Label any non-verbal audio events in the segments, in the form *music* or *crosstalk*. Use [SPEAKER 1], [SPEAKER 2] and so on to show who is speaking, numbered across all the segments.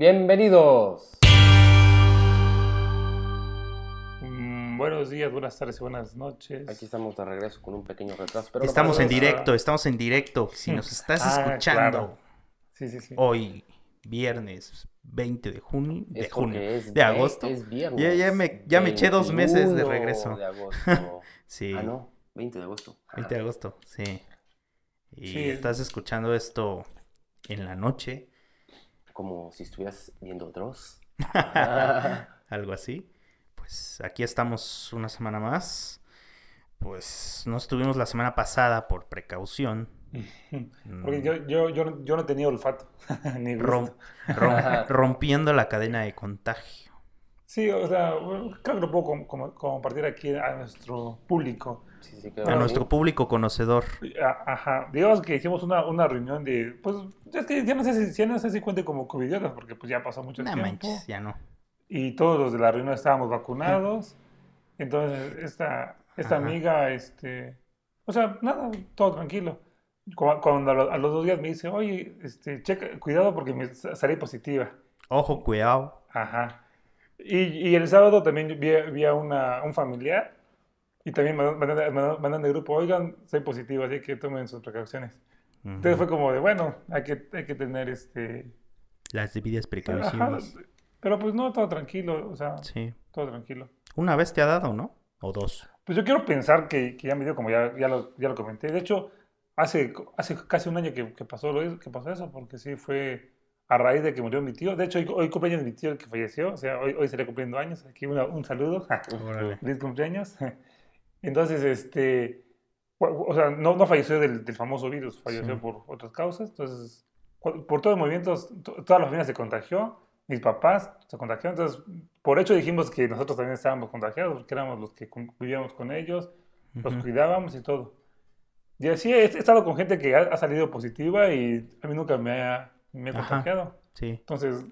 [SPEAKER 1] Bienvenidos.
[SPEAKER 2] Mm, buenos días, buenas tardes y buenas noches.
[SPEAKER 1] Aquí estamos de regreso con un pequeño retraso. Pero
[SPEAKER 3] Estamos en
[SPEAKER 1] nada.
[SPEAKER 3] directo, estamos en directo. Si nos estás
[SPEAKER 2] Ah,
[SPEAKER 3] escuchando
[SPEAKER 2] claro. Sí, sí, sí.
[SPEAKER 3] hoy, viernes 20 de junio, de
[SPEAKER 1] Es
[SPEAKER 3] junio,
[SPEAKER 1] es
[SPEAKER 3] de agosto.
[SPEAKER 1] Es viernes.
[SPEAKER 3] Ya- ya me- ya me eché dos meses de
[SPEAKER 1] 21
[SPEAKER 3] regreso.
[SPEAKER 1] de agosto. *laughs*
[SPEAKER 3] Sí,
[SPEAKER 1] Ah, no, 20 de agosto.
[SPEAKER 3] 20 de agosto, sí. Y
[SPEAKER 2] Sí.
[SPEAKER 3] estás escuchando esto en la noche,
[SPEAKER 1] Como si estuvieras viendo Dross. *laughs*
[SPEAKER 3] algo así. Pues aquí estamos una semana más. Pues no estuvimos la semana pasada por precaución. *laughs*
[SPEAKER 2] Porque yo, yo, yo, no- yo no tenía olfato, *laughs* ni
[SPEAKER 3] Rom-
[SPEAKER 2] gusto.
[SPEAKER 3] rom- rompiendo la cadena de contagio.
[SPEAKER 2] Sí, o sea, creo que lo puedo com- com- compartir aquí a nuestro público.
[SPEAKER 1] Sí, sí, que
[SPEAKER 3] A nuestro público conocedor.
[SPEAKER 2] Ajá, digamos que hicimos una, una reunión de, pues, es que ya no sé si, ya no sé si cuente como covidiotas, porque pues ya pasó mucho
[SPEAKER 3] No
[SPEAKER 2] tiempo.
[SPEAKER 3] manches, ya no.
[SPEAKER 2] Y todos los de la reunión estábamos vacunados. *laughs* Entonces, esta, esta
[SPEAKER 3] Ajá.
[SPEAKER 2] amiga, este, o sea, nada, todo tranquilo. Cu- Cuando a lo- a los dos días me dice, oye, este, checa, cuidado porque me sa- salí positiva.
[SPEAKER 3] Ojo, cuidado.
[SPEAKER 2] Ajá. Y, y el sábado también vi, vi a una, un familiar y también mandan, mandan- mandan de grupo, oigan, soy positivo, así que tomen sus precauciones. Entonces
[SPEAKER 3] Ujú.
[SPEAKER 2] fue como de, bueno, hay que, hay que tener este...
[SPEAKER 3] Las debidas
[SPEAKER 2] Ajá,
[SPEAKER 3] precauciones.
[SPEAKER 2] pero pues no, todo tranquilo, o sea,
[SPEAKER 3] Sí.
[SPEAKER 2] todo tranquilo.
[SPEAKER 3] Una vez te ha dado, ¿no? O dos.
[SPEAKER 2] Pues yo quiero pensar que, que ya me dio, como ya, ya, lo, ya lo comenté. De hecho, hace, hace casi un año que, que pasó, lo- que pasó eso, porque sí fue a raíz de que murió mi tío. De hecho, hoy, hoy cumpleaños de mi tío el que falleció. O sea, hoy, hoy estaría cumpliendo años. Aquí una- un saludo.
[SPEAKER 3] Órale. *laughs*
[SPEAKER 2] Feliz cumpleaños. Entonces, este, o sea, no, no falleció del, del famoso virus, falleció
[SPEAKER 3] Sí.
[SPEAKER 2] por otras causas. Entonces, por todos los movimientos, to- toda la familia se contagió, mis papás se contagiaron. Entonces, por hecho dijimos que nosotros también estábamos contagiados, porque éramos los que vivíamos con ellos, los
[SPEAKER 3] Ujú.
[SPEAKER 2] cuidábamos y todo. Y así he, estado con gente que ha, ha salido positiva y a mí nunca me ha, me ha
[SPEAKER 3] Ajá.
[SPEAKER 2] contagiado.
[SPEAKER 3] Sí.
[SPEAKER 2] Entonces,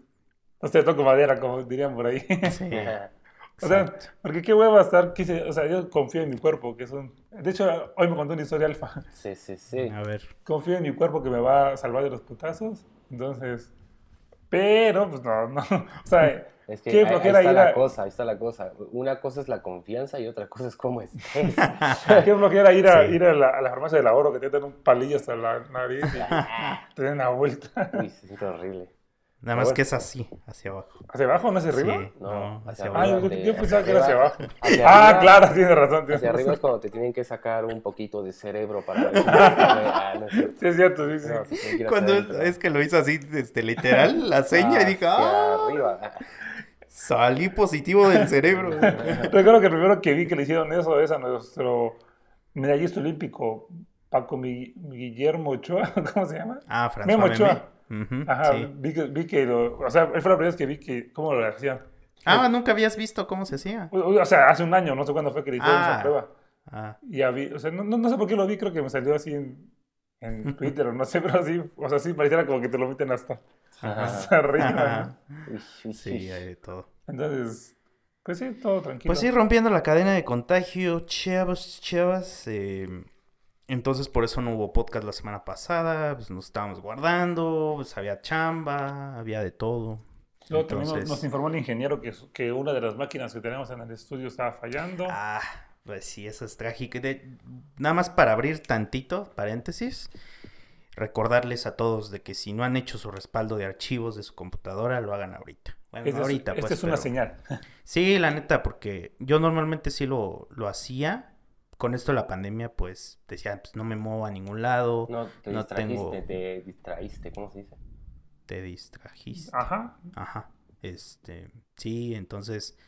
[SPEAKER 2] no sé, toco madera, como dirían por ahí.
[SPEAKER 3] Sí. *laughs*
[SPEAKER 2] O sea, porque qué hueva estar, quise, o sea, yo confío en mi cuerpo, que es un... De hecho, hoy me contó una historia alfa.
[SPEAKER 1] Sí, sí, sí.
[SPEAKER 3] A ver.
[SPEAKER 2] Confío en mi cuerpo que me va a salvar de los putazos. Entonces, pero, pues no, no. *laughs* O sea, *laughs*
[SPEAKER 1] Es que
[SPEAKER 2] qué
[SPEAKER 1] ahí, ahí está
[SPEAKER 2] ir
[SPEAKER 1] la
[SPEAKER 2] a,
[SPEAKER 1] cosa, ahí está la cosa. Una cosa es la confianza y otra cosa es cómo estés. *laughs*
[SPEAKER 2] qué flojera ir a,
[SPEAKER 3] Sí.
[SPEAKER 2] ir a la, a la farmacia del ahorro que te dan un palillo hasta la nariz y te den una vuelta.
[SPEAKER 1] Uy, se siente horrible.
[SPEAKER 3] Nada más que es así, hacia abajo.
[SPEAKER 2] ¿Hacia abajo, no hacia arriba?
[SPEAKER 3] Sí,
[SPEAKER 1] No, hacia
[SPEAKER 3] hacia
[SPEAKER 2] Ah,
[SPEAKER 3] abajo.
[SPEAKER 2] yo, pensaba que era hacia abajo.
[SPEAKER 1] Hacia
[SPEAKER 2] Ah,
[SPEAKER 1] arriba.
[SPEAKER 2] claro, tienes razón. tienes
[SPEAKER 1] Hacia arriba es cuando te tienen que sacar un poquito de cerebro para... *laughs* Ah, no es cierto.
[SPEAKER 2] Sí, es cierto, sí, sí.
[SPEAKER 1] No,
[SPEAKER 3] Cuando es que lo hizo así, este, literal, la seña, y dije, ¡ah!
[SPEAKER 1] arriba.
[SPEAKER 3] Salí positivo del *laughs* cerebro.
[SPEAKER 2] Recuerdo que el primero que vi que le hicieron eso es a nuestro medallista olímpico, Paco Mi- Guillermo Ochoa, *laughs* ¿cómo se llama?
[SPEAKER 3] Ah, François
[SPEAKER 2] Memo
[SPEAKER 3] Memé.
[SPEAKER 2] Ajá,
[SPEAKER 3] sí.
[SPEAKER 2] vi, que, vi que lo, o sea, él fue la primera vez que vi que, cómo lo hacían.
[SPEAKER 3] Ah, nunca habías visto cómo se hacía.
[SPEAKER 2] O, o sea, hace un año, no sé cuándo fue que le hicieron
[SPEAKER 3] Ah.
[SPEAKER 2] esa prueba.
[SPEAKER 3] Ah,
[SPEAKER 2] Y ya vi, o sea, no, no, no sé por qué lo vi, creo que me salió así en, en Twitter o no sé, *laughs* pero así, o sea, sí, pareciera como que te lo meten hasta, hasta arriba.
[SPEAKER 3] Sí, hay de todo.
[SPEAKER 2] Entonces, pues sí, todo tranquilo.
[SPEAKER 3] Pues sí, rompiendo la cadena de contagio, chavos, chavas. eh, entonces por eso no hubo podcast la semana pasada, pues nos estábamos guardando, pues había chamba, había de todo.
[SPEAKER 2] Luego también nos,
[SPEAKER 3] Entonces-
[SPEAKER 2] informó el ingeniero que, que una de las máquinas que tenemos en el estudio estaba fallando.
[SPEAKER 3] Ah, pues sí, eso es trágico. De- nada más para abrir tantito, paréntesis, recordarles a todos de que si no han hecho su respaldo de archivos de su computadora, lo hagan ahorita. Bueno,
[SPEAKER 2] Esta es-
[SPEAKER 3] ahorita,
[SPEAKER 2] esta
[SPEAKER 3] pues,
[SPEAKER 2] es una
[SPEAKER 3] pero-
[SPEAKER 2] señal.
[SPEAKER 3] Sí, la neta, porque yo normalmente sí lo, lo hacía. Con esto la pandemia, pues decía, pues no me muevo a ningún lado,
[SPEAKER 1] No, te
[SPEAKER 3] No
[SPEAKER 1] distrajiste,
[SPEAKER 3] tengo-
[SPEAKER 1] te distraíste, ¿cómo se dice?
[SPEAKER 3] te distrajiste.
[SPEAKER 2] Ajá.
[SPEAKER 3] Ajá. Este, sí, entonces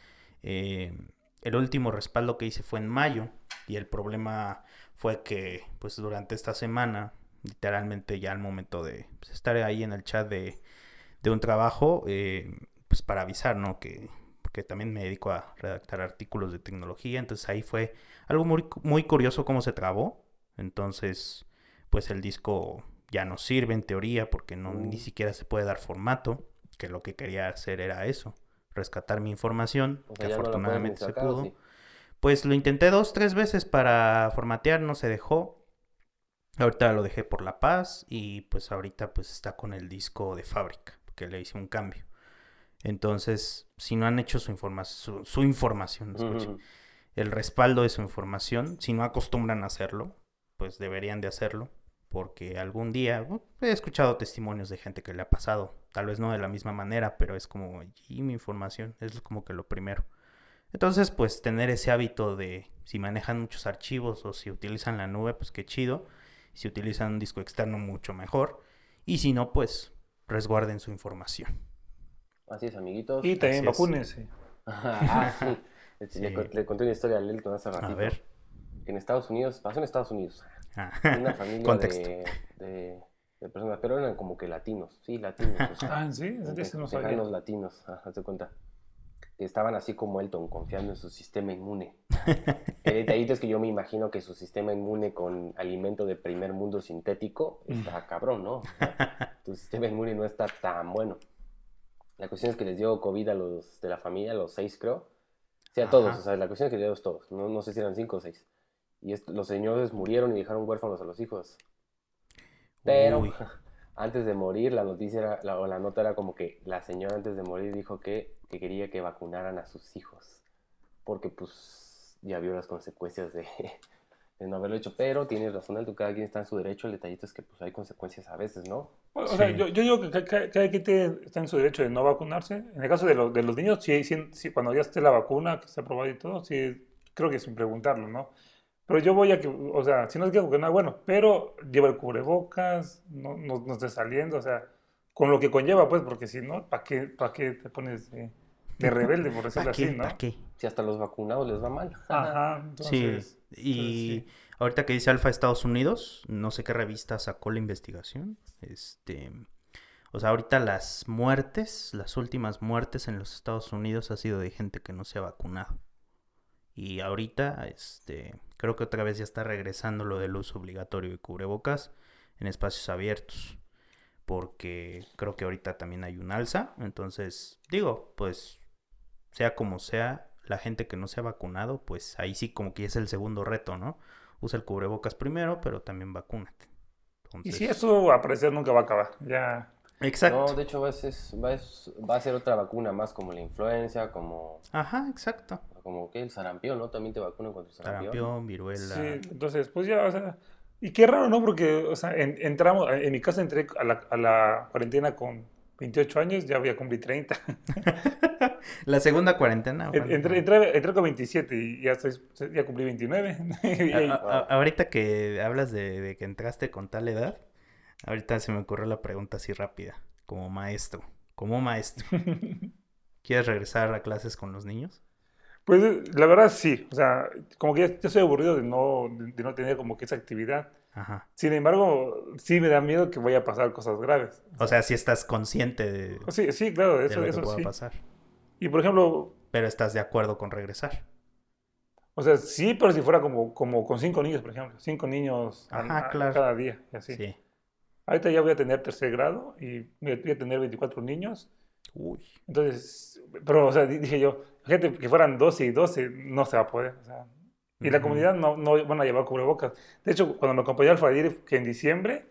[SPEAKER 3] eh, el último respaldo que hice fue en mayo y el problema fue que pues durante esta semana, literalmente ya al momento de pues, estar ahí en el chat de, de un trabajo, eh, pues para avisar, ¿no? Que porque también me dedico a redactar artículos de tecnología, entonces ahí fue algo muy, muy curioso cómo se trabó, entonces pues el disco ya no sirve en teoría porque no
[SPEAKER 1] Mm.
[SPEAKER 3] ni siquiera se puede dar formato, que lo que quería hacer era eso, rescatar mi información,
[SPEAKER 1] O sea,
[SPEAKER 3] que
[SPEAKER 1] no
[SPEAKER 3] afortunadamente se
[SPEAKER 1] sacar, ¿o
[SPEAKER 3] pudo.
[SPEAKER 1] sí?
[SPEAKER 3] Pues lo intenté dos, tres veces para formatear, no se dejó. Ahorita lo dejé por La Paz y pues ahorita pues está con el disco de fábrica, porque le hice un cambio. Entonces, si no han hecho su, informa su, su información, escuchen. El respaldo de su información, si no acostumbran a hacerlo, pues deberían de hacerlo, porque algún día bueno, he escuchado testimonios de gente que le ha pasado, tal vez no de la misma manera, pero es como, y mi información, es como que lo primero. Entonces, pues tener ese hábito de si manejan muchos archivos o si utilizan la nube, pues qué chido. Si utilizan un disco externo, mucho mejor. Y si no, pues resguarden su información.
[SPEAKER 1] Así es, amiguitos.
[SPEAKER 2] Y también vacúnense. *laughs*
[SPEAKER 1] ah, sí. Le, conté una historia a Lelton hace
[SPEAKER 3] A
[SPEAKER 1] ratito.
[SPEAKER 3] ver.
[SPEAKER 1] En Estados Unidos, pasó en Estados Unidos.
[SPEAKER 3] Ah,
[SPEAKER 1] Una familia *laughs* de, de, de personas, pero eran como que latinos. Sí, latinos. o sea, *laughs*
[SPEAKER 2] Ah, sí,
[SPEAKER 1] de-
[SPEAKER 2] ese no sabía.
[SPEAKER 1] latinos, ajá, haz de cuenta. Que estaban así como Elton, confiando en su sistema inmune. *laughs* El detallito es que yo me imagino que su sistema inmune con alimento de primer mundo sintético está cabrón, ¿no? O sea, tu sistema inmune no está tan bueno. La cuestión es que les dio COVID a los de la familia, a los seis creo. Sí, a todos,
[SPEAKER 3] Ajá.
[SPEAKER 1] o sea, la cuestión es que a todos. No, no sé si eran cinco o seis. Y los señores murieron y dejaron huérfanos a los hijos. Pero
[SPEAKER 3] Uy. *laughs*
[SPEAKER 1] antes de morir, la noticia era, la, o la nota era como que la señora antes de morir dijo que, que quería que vacunaran a sus hijos. Porque pues ya vio las consecuencias de, de no haberlo hecho. Pero tienes razón, Alto, cada quien está en su derecho. El detallito es que pues hay consecuencias a veces, ¿no?
[SPEAKER 2] O o sea,
[SPEAKER 3] Sí.
[SPEAKER 2] yo, yo digo que ca- ca- cada quien está en su derecho de no vacunarse. En el caso de, los de los niños, sí, sí, sí, cuando ya esté la vacuna, que esté aprobada y todo, sí, creo que sin preguntarlo, ¿no? Pero yo voy a que, o sea, si no es que vacunar, bueno, pero lleva el cubrebocas, no, no, no esté saliendo, o sea, con lo que conlleva, pues, porque si no, ¿para qué, para qué te pones de, de rebelde, por decirlo
[SPEAKER 3] ¿Para qué?
[SPEAKER 2] así, no?
[SPEAKER 3] ¿Para qué?
[SPEAKER 1] Si hasta los vacunados les va mal.
[SPEAKER 2] Ajá,
[SPEAKER 3] Sí,
[SPEAKER 2] entonces,
[SPEAKER 3] y
[SPEAKER 2] entonces, sí.
[SPEAKER 3] ahorita que dice Alfa Estados Unidos, no sé qué revista sacó la investigación. Este, o sea, ahorita las muertes, las últimas muertes en los Estados Unidos ha sido de gente que no se ha vacunado. Y ahorita, este, creo que otra vez ya está regresando lo del uso obligatorio de cubrebocas en espacios abiertos. Porque creo que ahorita también hay un alza. Entonces, digo, pues sea como sea, la gente que no se ha vacunado, pues ahí sí como que es el segundo reto, ¿no? Usa el cubrebocas primero, pero también vacúnate.
[SPEAKER 2] Y si eso a parecer nunca va a acabar, ya...
[SPEAKER 3] Exacto.
[SPEAKER 1] No, de hecho va a, ser, va, a, va a ser otra vacuna más como la influenza, como,
[SPEAKER 3] Ajá, exacto.
[SPEAKER 1] como que el sarampión, ¿no? También te vacunan contra el sarampión.
[SPEAKER 3] Sarampión, viruela.
[SPEAKER 2] Sí, entonces, pues ya, o sea, y qué raro, ¿no? Porque, o sea, en- entramos, en mi caso entré a la, a la cuarentena con 28 años, ya voy a cumplir 30. *laughs*
[SPEAKER 3] La segunda cuarentena.
[SPEAKER 2] En-
[SPEAKER 3] bueno,
[SPEAKER 2] Entré, entré, entré con 27 y ya, estoy, ya cumplí 29. *laughs* Y ahí-
[SPEAKER 3] a- a- ahorita que hablas de, de que entraste con tal edad, ahorita se me ocurrió la pregunta así rápida, como maestro, como maestro. *laughs* ¿Quieres regresar a clases con los niños?
[SPEAKER 2] Pues la verdad sí, o sea, como que ya, ya estoy aburrido de no, de, de no tener como que esa actividad.
[SPEAKER 3] Ajá.
[SPEAKER 2] Sin embargo, sí me da miedo que vaya a pasar cosas graves.
[SPEAKER 3] O sea, si estás consciente de,
[SPEAKER 2] Sí, sí, claro,
[SPEAKER 3] de
[SPEAKER 2] eso,
[SPEAKER 3] lo que
[SPEAKER 2] eso
[SPEAKER 3] pueda
[SPEAKER 2] sí.
[SPEAKER 3] pasar,
[SPEAKER 2] Y por ejemplo,
[SPEAKER 3] pero estás de acuerdo con regresar.
[SPEAKER 2] o sea, sí, pero si fuera como, como con cinco niños, por ejemplo, cinco niños
[SPEAKER 3] Ajá,
[SPEAKER 2] a-
[SPEAKER 3] claro.
[SPEAKER 2] cada día, y así.
[SPEAKER 3] Sí.
[SPEAKER 2] Ahorita ya voy a tener tercer grado y voy a tener 24 niños.
[SPEAKER 3] Uy.
[SPEAKER 2] Entonces, pero, o sea, di- dije yo, gente que fueran 12 y 12, no se va a poder. o sea, y la
[SPEAKER 3] Ujú.
[SPEAKER 2] comunidad no, no van a llevar cubrebocas. De hecho, cuando me acompañó al Fadir, que en diciembre,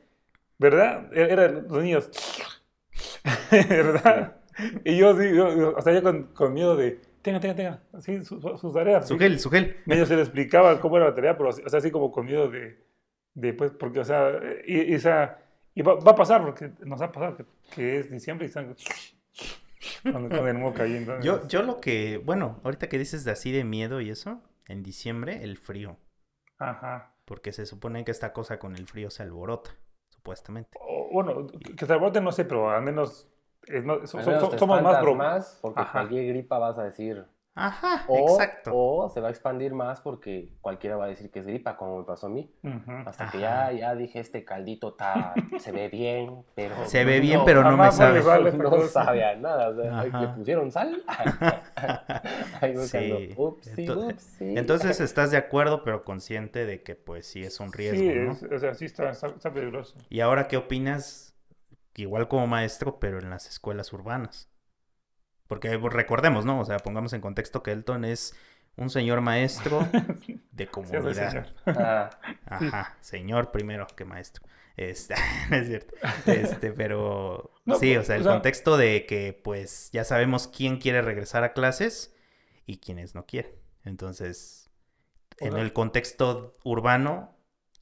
[SPEAKER 2] ¿verdad? E- Eran los niños, *laughs* ¿verdad? Y yo sí, yo, o sea, yo con, con miedo de, tenga, tenga, tenga, así, su- su- sus tareas.
[SPEAKER 3] Su gel, su gel.
[SPEAKER 2] Medio se le explicaba cómo era la tarea, pero, o sea, así como con miedo de, de pues, porque, o sea, y, y, o sea, y va, va a pasar, porque nos ha pasado que, que es diciembre y están con, con el moco ahí. Entonces,
[SPEAKER 3] Yo, yo lo que, bueno, ahorita que dices de así de miedo y eso, en diciembre el frío,
[SPEAKER 2] Ajá.
[SPEAKER 3] porque se supone que esta cosa con el frío se alborota, supuestamente.
[SPEAKER 2] O, bueno, que se alborote no sé, pero al menos, es más- so-
[SPEAKER 1] Al
[SPEAKER 2] so-
[SPEAKER 1] menos
[SPEAKER 2] so-
[SPEAKER 1] te
[SPEAKER 2] somos más
[SPEAKER 1] más porque
[SPEAKER 2] Ajá.
[SPEAKER 1] cualquier gripa vas a decir.
[SPEAKER 3] Ajá,
[SPEAKER 1] O,
[SPEAKER 3] exacto.
[SPEAKER 1] o se va a expandir más porque cualquiera va a decir que es gripa, como me pasó a mí. Hasta que ya, ya dije, este caldito está, *laughs* se ve bien, pero...
[SPEAKER 3] Se ve bien, pero no me sabe.
[SPEAKER 2] vale
[SPEAKER 1] no sabe a nada. O sea. ¿Le pusieron sal? *laughs* *laughs* Ahí
[SPEAKER 3] Sí.
[SPEAKER 1] upsi,
[SPEAKER 3] Ento-
[SPEAKER 1] upsi.
[SPEAKER 3] Entonces estás de acuerdo, pero consciente de que pues sí es un riesgo,
[SPEAKER 2] Sí,
[SPEAKER 3] ¿no?
[SPEAKER 2] es- o sea, sí está, está, está peligroso.
[SPEAKER 3] Y ahora, ¿qué opinas? Igual como maestro, pero en las escuelas urbanas. Porque pues, recordemos, ¿no? O sea, pongamos en contexto que Elton es un señor maestro *laughs* de
[SPEAKER 2] Sí,
[SPEAKER 3] comunidad.
[SPEAKER 2] señor.
[SPEAKER 1] Ah,
[SPEAKER 3] Ajá, señor primero que maestro. Este, *laughs* es cierto. *laughs* Este, pero
[SPEAKER 2] No,
[SPEAKER 3] sí, o
[SPEAKER 2] pues,
[SPEAKER 3] sea,
[SPEAKER 2] o
[SPEAKER 3] el
[SPEAKER 2] sea-
[SPEAKER 3] contexto de que pues ya sabemos quién quiere regresar a clases y quiénes no quieren. Entonces, en
[SPEAKER 2] sea-
[SPEAKER 3] el contexto urbano,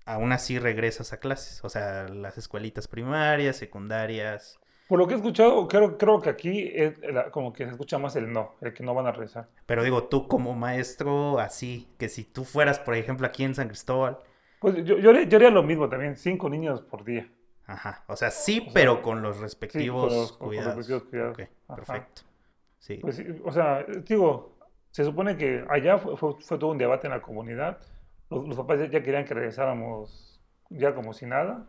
[SPEAKER 3] aún así regresas a clases. O sea, las escuelitas primarias, secundarias.
[SPEAKER 2] Por lo que he escuchado, creo, creo que aquí es la- como que se escucha más el no, el que no van a regresar.
[SPEAKER 3] Pero digo, tú como maestro, así, que si tú fueras, por ejemplo, aquí en San Cristóbal,
[SPEAKER 2] Pues yo, yo, haría, yo haría lo mismo también, cinco niños por día.
[SPEAKER 3] ajá, o sea, sí,
[SPEAKER 2] O sea,
[SPEAKER 3] pero con los
[SPEAKER 2] Sí,
[SPEAKER 3] respectivos
[SPEAKER 2] con los- con los
[SPEAKER 3] cuidados.
[SPEAKER 2] respectivos cuidados.
[SPEAKER 3] Ok,
[SPEAKER 2] Ajá.
[SPEAKER 3] perfecto. Sí.
[SPEAKER 2] Pues o sea, digo, se supone que allá fue, fue- fue todo un debate en la comunidad. Los, los papás ya, ya querían que regresáramos ya como si nada,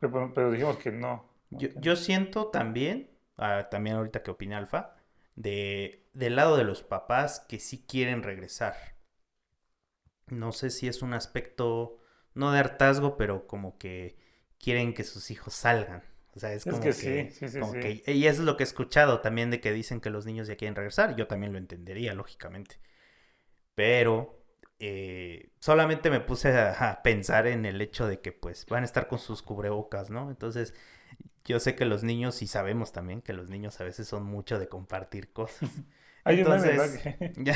[SPEAKER 2] pero, pero dijimos que no.
[SPEAKER 3] Yo, yo siento también, ah, también ahorita que opina Alfa, de, del lado de los papás que sí quieren regresar. No sé si es un aspecto, no de hartazgo, pero como que quieren que sus hijos salgan. O sea, es
[SPEAKER 2] Es
[SPEAKER 3] como
[SPEAKER 2] que
[SPEAKER 3] que,
[SPEAKER 2] sí, sí, sí,
[SPEAKER 3] como
[SPEAKER 2] sí.
[SPEAKER 3] que- y eso es lo que he escuchado también de que dicen que los niños ya quieren regresar. Yo también lo entendería, lógicamente. Pero eh, solamente me puse a, a pensar en el hecho de que pues van a estar con sus cubrebocas, ¿no? Entonces, yo sé que los niños, y sabemos también que los niños a veces son mucho de compartir cosas. *laughs*
[SPEAKER 2] Hay
[SPEAKER 3] Entonces, ya,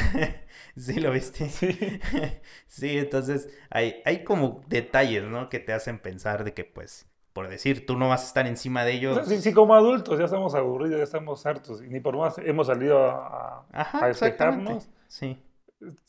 [SPEAKER 3] *laughs* sí, lo viste.
[SPEAKER 2] Sí. *laughs*
[SPEAKER 3] Sí, entonces hay, hay como detalles, ¿no? Que te hacen pensar de que, pues, por decir, tú no vas a estar encima de ellos.
[SPEAKER 2] sí, sí, como adultos ya estamos aburridos, ya estamos hartos, y ni por más hemos salido a, a-
[SPEAKER 3] Ajá,
[SPEAKER 2] a
[SPEAKER 3] exactamente.
[SPEAKER 2] despejarnos,
[SPEAKER 3] Sí,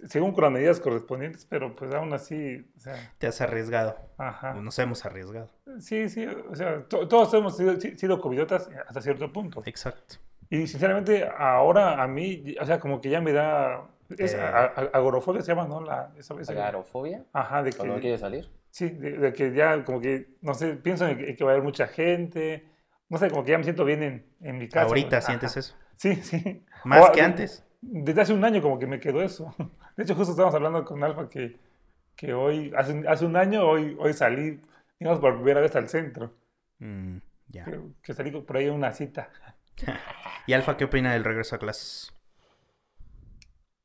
[SPEAKER 2] según con las medidas correspondientes, pero pues aún así, o sea,
[SPEAKER 3] te has arriesgado.
[SPEAKER 2] ajá.
[SPEAKER 3] Nos hemos arriesgado.
[SPEAKER 2] Sí, sí, o sea, to- todos hemos sido, si- sido covidiotas hasta cierto punto.
[SPEAKER 3] Exacto.
[SPEAKER 2] Y sinceramente, ahora a mí, o sea, como que ya me da. Es
[SPEAKER 3] Eh.
[SPEAKER 2] a- a- agorafobia se llama, ¿no? La, esa, esa-
[SPEAKER 1] Agarofobia,
[SPEAKER 2] Ajá, de
[SPEAKER 1] cuando no
[SPEAKER 2] que.
[SPEAKER 1] quiere salir.
[SPEAKER 2] Sí, de, de que ya, como que, no sé, pienso en que, en que va a haber mucha gente. No sé, como que ya me siento bien en, en mi casa.
[SPEAKER 3] Ahorita sientes eso.
[SPEAKER 2] Sí, sí.
[SPEAKER 3] Más
[SPEAKER 2] O-
[SPEAKER 3] que antes.
[SPEAKER 2] Desde hace un año, como que me quedó eso. *laughs* De hecho, justo estábamos hablando con Alfa que, que hoy, hace, un- hace un año, hoy, hoy salí, digamos, por primera vez al centro.
[SPEAKER 3] Mm, ya.
[SPEAKER 2] Que, que salí por ahí a una cita. *laughs*
[SPEAKER 3] ¿Y Alfa qué opina del regreso a clases?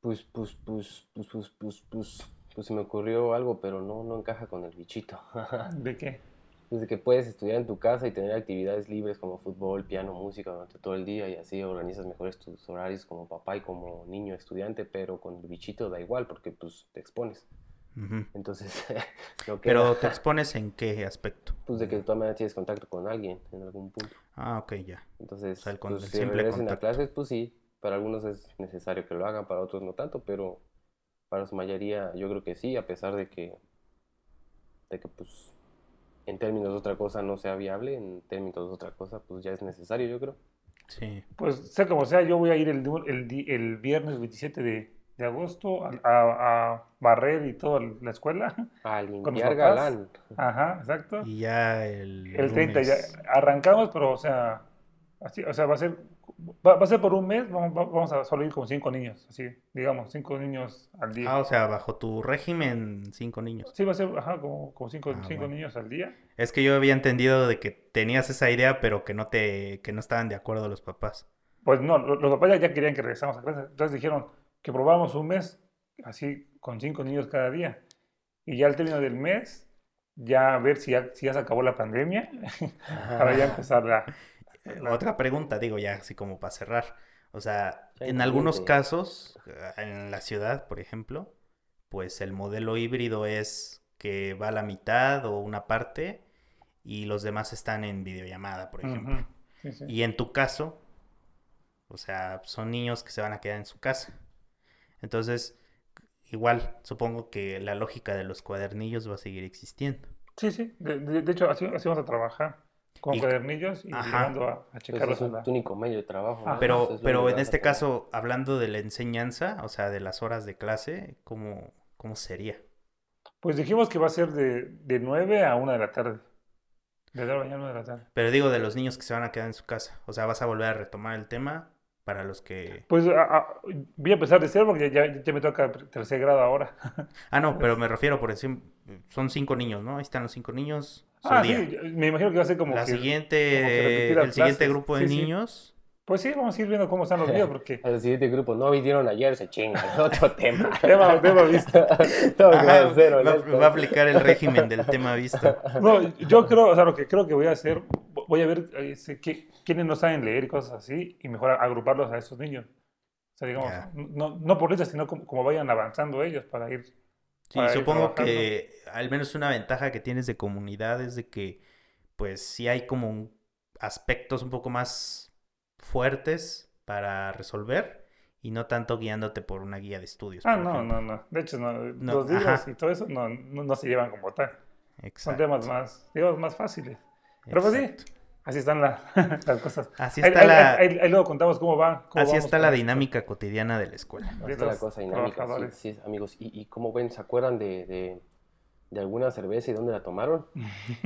[SPEAKER 1] Pues, pues, pues, pues, pues, pues, pues, pues se me ocurrió algo, pero no, no encaja con el bichito. *laughs*
[SPEAKER 2] ¿De qué?
[SPEAKER 1] Desde que puedes estudiar en tu casa y tener actividades libres como fútbol, piano, música durante todo el día y así organizas mejores tus horarios como papá y como niño estudiante, pero con el bichito da igual porque pues te expones. Entonces, *laughs* lo que
[SPEAKER 3] Pero te expones en qué aspecto?
[SPEAKER 1] pues de que de todas maneras tienes contacto con alguien en algún punto.
[SPEAKER 3] Ah, ok, ya.
[SPEAKER 1] Entonces,
[SPEAKER 3] O sea, el con-
[SPEAKER 1] pues,
[SPEAKER 3] el
[SPEAKER 1] si regresen a clases, pues sí, para algunos es necesario que lo hagan, para otros no tanto, pero para su mayoría yo creo que sí, a pesar de que, de que pues en términos de otra cosa no sea viable, en términos de otra cosa pues ya es necesario, yo creo.
[SPEAKER 3] Sí.
[SPEAKER 2] Pues sea como sea, yo voy a ir el, el, el viernes 27 de, de agosto a, a- a barrer y toda la escuela.
[SPEAKER 1] A limpiar *laughs* galán.
[SPEAKER 2] Ajá, exacto.
[SPEAKER 3] Y ya el,
[SPEAKER 2] El 30 ya
[SPEAKER 3] lunes-
[SPEAKER 2] arrancamos, pero o sea, así, o sea, va a ser, va, va a ser por un mes, vamos, va- vamos a solo ir como cinco niños, así, digamos, cinco niños al día.
[SPEAKER 3] Ah, o sea, bajo tu régimen, cinco niños.
[SPEAKER 2] Sí, va a ser, ajá, como, como cinco,
[SPEAKER 3] Ah,
[SPEAKER 2] cinco
[SPEAKER 3] bueno.
[SPEAKER 2] niños al día.
[SPEAKER 3] Es que yo había entendido de que tenías esa idea, pero que no te, que no estaban de acuerdo los papás.
[SPEAKER 2] Pues no, lo- los papás ya, ya querían que regresáramos a clase. Entonces dijeron que probáramos un mes, así, con cinco niños cada día. Y ya al término del mes, ya a ver si ya, si ya se acabó la pandemia, *laughs* para ya empezar la...
[SPEAKER 3] Eh, Otra pregunta, digo ya así como para cerrar. O sea, en algunos casos, eh, en la ciudad, por ejemplo, pues el modelo híbrido es que va a la mitad o una parte y los demás están en videollamada, por ejemplo.
[SPEAKER 2] Ujú, sí, sí.
[SPEAKER 3] Y en tu caso, o sea, son niños que se van a quedar en su casa. Entonces, igual, supongo que la lógica de los cuadernillos va a seguir existiendo.
[SPEAKER 2] Sí, sí. De, de- de hecho, así, así vamos a trabajar. Con
[SPEAKER 3] Y-
[SPEAKER 2] cuadernillos y
[SPEAKER 3] Ajá.
[SPEAKER 2] llevando a, a
[SPEAKER 1] Pues
[SPEAKER 2] checarlos
[SPEAKER 1] es un- único medio de trabajo. ¿no?
[SPEAKER 3] Pero,
[SPEAKER 1] Es
[SPEAKER 3] pero en este caso, hablando de la enseñanza, o sea, de las horas de clase, ¿cómo, cómo sería?
[SPEAKER 2] Pues dijimos que va a ser de, de 9 a 1 de la tarde. De la mañana a 1 de la tarde.
[SPEAKER 3] Pero digo de los niños que se van a quedar en su casa. O sea, vas a volver a retomar el tema para los que...
[SPEAKER 2] Pues a- a- voy a empezar de cero porque ya, ya me toca tercer grado ahora. *laughs*
[SPEAKER 3] Ah, no, pero *laughs* me refiero, por ejemplo, son cinco niños, ¿no? Ahí están los cinco niños.
[SPEAKER 2] Ah,
[SPEAKER 3] día.
[SPEAKER 2] sí, me imagino que va a ser como
[SPEAKER 3] La
[SPEAKER 2] que...
[SPEAKER 3] siguiente,
[SPEAKER 2] como
[SPEAKER 3] el siguiente grupo de
[SPEAKER 2] Sí, sí.
[SPEAKER 3] niños
[SPEAKER 2] Pues sí, vamos a ir viendo cómo están los días, porque *laughs*
[SPEAKER 1] Al siguiente grupo, no vinieron ayer, se chingan. Otro tema.
[SPEAKER 2] tema, tema visto.
[SPEAKER 1] Todo
[SPEAKER 3] Ajá,
[SPEAKER 1] grosero,
[SPEAKER 3] va,
[SPEAKER 1] ¿no?
[SPEAKER 3] va a aplicar el régimen del tema visto.
[SPEAKER 2] No, yo creo, o sea, lo que creo que voy a hacer, voy a ver eh, qué- quiénes no saben leer y cosas así, y mejor agruparlos a esos niños. O sea, digamos,
[SPEAKER 3] Ya.
[SPEAKER 2] no, no por letras, sino como, como vayan avanzando ellos para ir.
[SPEAKER 3] Sí,
[SPEAKER 2] para ir
[SPEAKER 3] supongo
[SPEAKER 2] trabajando.
[SPEAKER 3] que al menos una ventaja que tienes de comunidad es de que, pues, sí hay como un- aspectos un poco más fuertes para resolver y no tanto guiándote por una guía de estudios.
[SPEAKER 2] Ah, no,
[SPEAKER 3] ejemplo.
[SPEAKER 2] no, no. De hecho, no,
[SPEAKER 3] No,
[SPEAKER 2] los libros
[SPEAKER 3] ajá.
[SPEAKER 2] y todo eso no, no, se llevan como tal. Son
[SPEAKER 3] Exacto,
[SPEAKER 2] temas más, digamos, más fáciles. Pero pues sí,
[SPEAKER 3] exacto.
[SPEAKER 2] Así están la- *laughs* las cosas.
[SPEAKER 3] Así
[SPEAKER 2] Ahí,
[SPEAKER 3] está
[SPEAKER 2] ahí-
[SPEAKER 3] la,
[SPEAKER 2] ahí- ahí luego contamos cómo va. cómo
[SPEAKER 3] así está la
[SPEAKER 2] esto.
[SPEAKER 3] dinámica cotidiana de la escuela.
[SPEAKER 1] Así
[SPEAKER 2] de
[SPEAKER 1] está la cosa dinámica, sí,
[SPEAKER 2] trabajadores.
[SPEAKER 1] sí, amigos. ¿Y, y cómo ven? ¿Se acuerdan de, de, de alguna cerveza y dónde la tomaron? *laughs*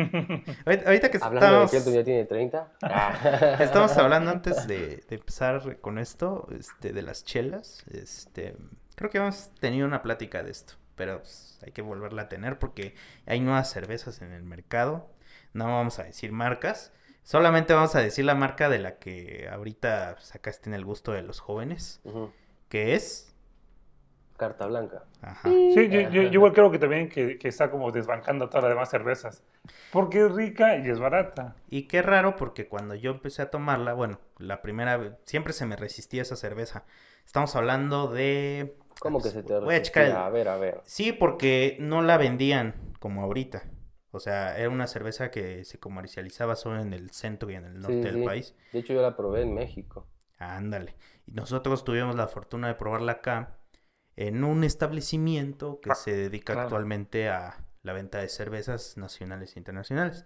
[SPEAKER 3] Ahorita, ahorita que
[SPEAKER 1] Hablando de
[SPEAKER 3] estamos,
[SPEAKER 1] que Elton ya tiene 30. Ah. *laughs*
[SPEAKER 3] estamos hablando antes de, de empezar con esto, este, de las chelas, este, creo que hemos tenido una plática de esto, pero pues, hay que volverla a tener porque hay nuevas cervezas en el mercado. No vamos a decir marcas, solamente vamos a decir la marca de la que ahorita sacaste en el gusto de los jóvenes, que es...
[SPEAKER 1] Carta blanca.
[SPEAKER 3] Ajá.
[SPEAKER 2] Sí, yo, yo- yo igual creo que también que, que está como desbancando a todas las demás cervezas. Porque es rica y es barata.
[SPEAKER 3] Y qué raro porque cuando yo empecé a tomarla, bueno, la primera vez, siempre se me resistía esa cerveza. Estamos hablando de...
[SPEAKER 1] ¿Cómo que se te
[SPEAKER 3] Voy a checar el-
[SPEAKER 1] resistía? A ver, a ver.
[SPEAKER 3] Sí, porque no la vendían como ahorita. O sea, era una cerveza que se comercializaba solo en el centro y en el norte
[SPEAKER 1] Sí,
[SPEAKER 3] del
[SPEAKER 1] sí.
[SPEAKER 3] país.
[SPEAKER 1] De hecho, yo la probé en México.
[SPEAKER 3] Ándale. Y nosotros tuvimos la fortuna de probarla acá en un establecimiento que se dedica
[SPEAKER 2] claro.
[SPEAKER 3] actualmente a la venta de cervezas nacionales e internacionales.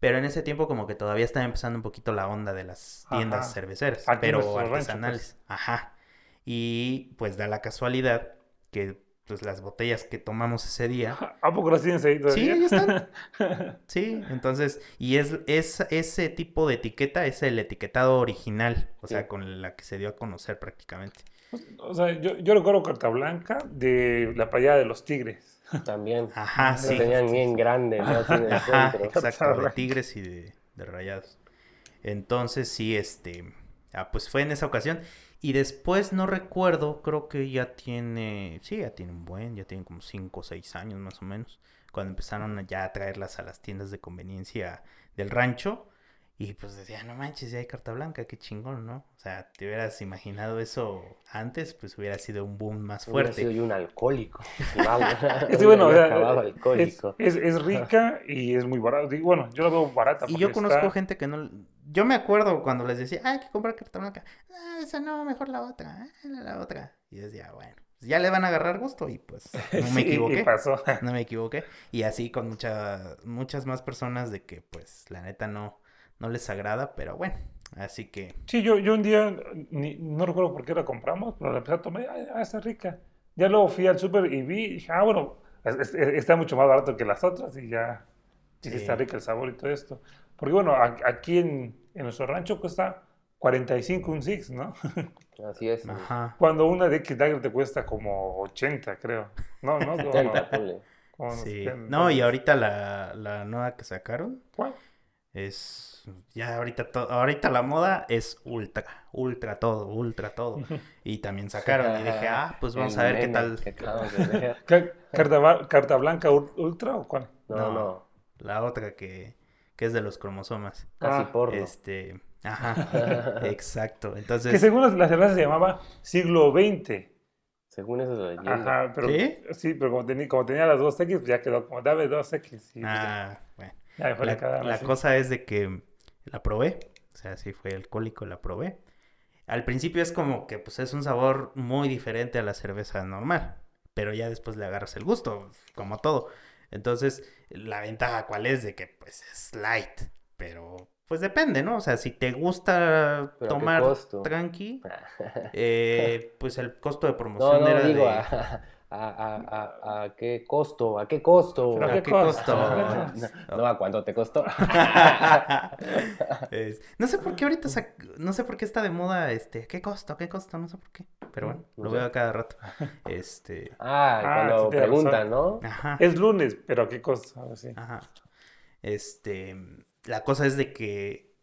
[SPEAKER 3] Pero en ese tiempo como que todavía estaba empezando un poquito la onda de las tiendas
[SPEAKER 2] Ajá.
[SPEAKER 3] cerveceras,
[SPEAKER 2] Aquí
[SPEAKER 3] pero
[SPEAKER 2] rancho, pues.
[SPEAKER 3] artesanales. Ajá. Y pues da la casualidad que pues las botellas que tomamos ese día *laughs*
[SPEAKER 2] ¿A poco las tienes ahí
[SPEAKER 3] Sí,
[SPEAKER 2] todavía?
[SPEAKER 3] ahí están. *laughs* Sí, entonces, y es, es ese tipo de etiqueta, es el etiquetado original, o sea,
[SPEAKER 1] Sí.
[SPEAKER 3] con la que se dio a conocer prácticamente.
[SPEAKER 2] O sea, yo, yo recuerdo carta blanca de la playa de los tigres. *laughs*
[SPEAKER 1] También.
[SPEAKER 3] Ajá,
[SPEAKER 1] Lo
[SPEAKER 3] sí.
[SPEAKER 1] tenían bien grande, ¿no? Así en el
[SPEAKER 3] Ajá,
[SPEAKER 1] centro.
[SPEAKER 3] exacto, de tigres y de, de rayados. Entonces, sí, este, ah, pues fue en esa ocasión. Y después, no recuerdo, creo que ya tiene, sí, ya tiene un buen, ya tiene como 5 o 6 años más o menos, cuando empezaron ya a traerlas a las tiendas de conveniencia del rancho. Y pues decía, no manches, ya hay carta blanca, qué chingón, ¿no? O sea, te hubieras imaginado eso antes, pues hubiera sido un boom más
[SPEAKER 1] Hubiera
[SPEAKER 3] fuerte.
[SPEAKER 1] sido yo un alcohólico. *laughs* *laughs* Sí, vamos.
[SPEAKER 2] Sí, bueno, o
[SPEAKER 1] Hubiera
[SPEAKER 2] sea,
[SPEAKER 1] acabado
[SPEAKER 2] es,
[SPEAKER 1] alcohólico.
[SPEAKER 2] es, es rica y es muy barata. Bueno, yo la veo barata.
[SPEAKER 3] Y yo conozco gente que no... Yo me acuerdo cuando les decía, "Ah, hay que comprar carta blanca. Ah, esa no, mejor la otra, ah, la otra. Y decía, bueno, pues ya le van a agarrar gusto y pues *laughs* no me
[SPEAKER 2] Sí,
[SPEAKER 3] equivoqué.
[SPEAKER 2] Pasó.
[SPEAKER 3] No me equivoqué. Y así con muchas muchas más personas de que pues la neta no, no les agrada, pero bueno, así que...
[SPEAKER 2] Sí, yo, yo un día, ni- no recuerdo por qué la compramos, pero la empecé a tomar, ah, está rica. Ya luego fui al súper y vi, y dije, ah, bueno, es- es- está mucho más barato que las otras y ya, sí está rica el sabor y todo esto. Porque bueno, a- aquí en, en nuestro rancho cuesta 45 un Six, ¿no? *laughs*
[SPEAKER 1] Así es.
[SPEAKER 3] Ajá.
[SPEAKER 2] Cuando una de X-Dagger te cuesta como 80, creo. No, no, no.
[SPEAKER 1] 70, ponle.
[SPEAKER 3] Sí.
[SPEAKER 2] 70.
[SPEAKER 3] No, y ahorita la, la nueva que sacaron
[SPEAKER 2] ¿Cuál?
[SPEAKER 3] es... Ya ahorita, to- ahorita la moda es ultra, ultra todo, ultra todo. *laughs* Y también sacaron y dije, ah, pues vamos a ver qué tal. *laughs*
[SPEAKER 2] ¿Carta, carta blanca ul- ultra o cuál?
[SPEAKER 1] No,
[SPEAKER 3] No.
[SPEAKER 1] no.
[SPEAKER 3] La otra que, que es de los cromosomas.
[SPEAKER 1] Casi
[SPEAKER 2] Ah,
[SPEAKER 1] porno.
[SPEAKER 3] Este, ajá, *laughs* exacto.
[SPEAKER 2] Que
[SPEAKER 3] Entonces,
[SPEAKER 2] según las- la cerveza se llamaba siglo XX.
[SPEAKER 1] Según eso es la leyenda.
[SPEAKER 2] Ajá, pero
[SPEAKER 3] ¿Sí?
[SPEAKER 2] ¿Sí? pero como, tenía, como tenía las dos X, pues ya quedó como dame dos X. Y pues
[SPEAKER 3] ah, bueno.
[SPEAKER 2] ya,
[SPEAKER 3] La, la cosa es de que la probé, o sea, sí fue alcohólico, la probé. Al principio es como que pues es un sabor muy diferente a la cerveza normal, pero ya después le agarras el gusto, como todo. Entonces, la ventaja cuál es de que pues es light, pero pues depende, ¿no? O sea, si te gusta
[SPEAKER 1] ¿Pero a qué
[SPEAKER 3] tomar tranqui, *laughs* eh, pues el costo de
[SPEAKER 1] No,
[SPEAKER 3] promoción
[SPEAKER 1] no,
[SPEAKER 3] era
[SPEAKER 1] digo,
[SPEAKER 3] de...
[SPEAKER 1] a, a, a, a, a qué costo, a qué costo.
[SPEAKER 2] ¿Pero
[SPEAKER 3] ¿A
[SPEAKER 2] qué
[SPEAKER 3] qué
[SPEAKER 2] costo?
[SPEAKER 3] costo?
[SPEAKER 1] No, no, a cuánto te costó. *laughs*
[SPEAKER 3] Es- no sé por qué ahorita, sac- no sé por qué está de moda, este, ¿qué costo? ¿Qué costo? No sé por qué, pero bueno,
[SPEAKER 1] No
[SPEAKER 3] lo veo a cada rato. Este,
[SPEAKER 1] Ah,
[SPEAKER 2] Ah,
[SPEAKER 1] cuando
[SPEAKER 2] sí tienes
[SPEAKER 1] preguntan, ¿no?
[SPEAKER 3] ajá,
[SPEAKER 2] Es lunes, pero ¿a qué costo? Algo así.
[SPEAKER 3] ajá. Este, la cosa es de que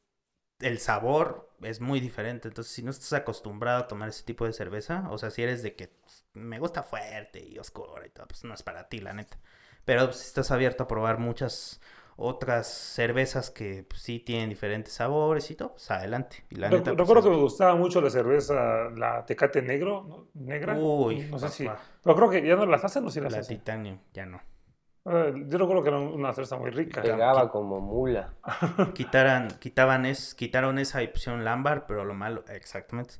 [SPEAKER 3] el sabor es muy diferente. Entonces, si no estás acostumbrado a tomar ese tipo de cerveza, o sea, si eres de que pues, me gusta fuerte y oscura y todo, pues no es para ti, la neta. Pero si estás abierto a probar muchas otras cervezas que pues, sí tienen diferentes sabores y todo, pues adelante. Y la
[SPEAKER 2] Re-
[SPEAKER 3] neta, pues,
[SPEAKER 2] Recuerdo que me gustaba mucho la cerveza, la Tecate Negro, ¿no? negra.
[SPEAKER 3] Uy,
[SPEAKER 2] no sé si. Pero creo que ya no las hacen o sí las
[SPEAKER 3] la
[SPEAKER 2] hacen.
[SPEAKER 3] Titanium, ya no.
[SPEAKER 2] Ah, Yo recuerdo que era una cerveza muy rica.
[SPEAKER 1] Pegaba como mula. *laughs*
[SPEAKER 3] Quitaran, quitaban es, quitaron esa opción lámbar, pero lo malo, exactamente,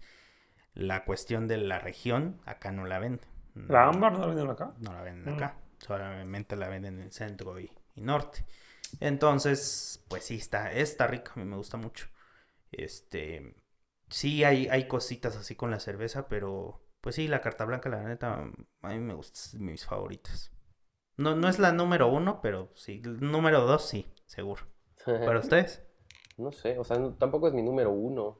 [SPEAKER 3] la cuestión de la región, acá no la venden.
[SPEAKER 2] La ámbar no la venden acá.
[SPEAKER 3] No la venden
[SPEAKER 2] Mm.
[SPEAKER 3] acá, solamente la venden en el centro y, y norte. Entonces, pues sí, está, está rico, a mí me gusta mucho. Este, sí hay, hay cositas así con la cerveza, pero pues sí, la carta blanca, la neta, a mí me gusta, es de mis favoritas. No, no es la número uno, pero sí, número dos sí, seguro. ¿Para *laughs* ustedes?
[SPEAKER 1] No sé, o sea, no- tampoco es mi número uno.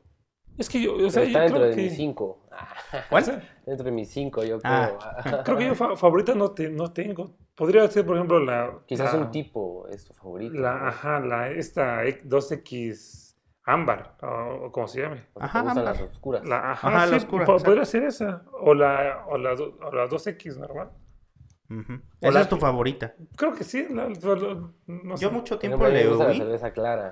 [SPEAKER 2] Es que yo, o sea,
[SPEAKER 1] está
[SPEAKER 2] yo
[SPEAKER 1] dentro
[SPEAKER 2] creo
[SPEAKER 1] de
[SPEAKER 2] que.
[SPEAKER 1] mis cinco. *laughs*
[SPEAKER 3] ¿Cuál? *laughs*
[SPEAKER 1] dentro de mis cinco, yo
[SPEAKER 3] Ah.
[SPEAKER 1] creo.
[SPEAKER 2] Creo que yo fa- favorita no, te- no tengo. Podría ser, por ejemplo, la.
[SPEAKER 1] Quizás
[SPEAKER 2] la-
[SPEAKER 1] un tipo es tu favorito.
[SPEAKER 2] La,
[SPEAKER 1] ¿no?
[SPEAKER 2] ajá, la, esta E- 2X ámbar, o, o como se llame.
[SPEAKER 3] Ajá, ámbar.
[SPEAKER 1] las oscuras.
[SPEAKER 2] La, ajá,
[SPEAKER 3] Ajá, la
[SPEAKER 2] sí,
[SPEAKER 3] oscura,
[SPEAKER 2] po-
[SPEAKER 3] exacto.
[SPEAKER 2] podría ser esa. O la, o la, o la 2X normal.
[SPEAKER 3] Ujú.
[SPEAKER 2] O
[SPEAKER 3] Esa
[SPEAKER 2] la
[SPEAKER 3] es tu favorita.
[SPEAKER 2] Creo que sí. la- la- no sé.
[SPEAKER 3] Yo mucho tiempo le huí.
[SPEAKER 1] cerveza clara.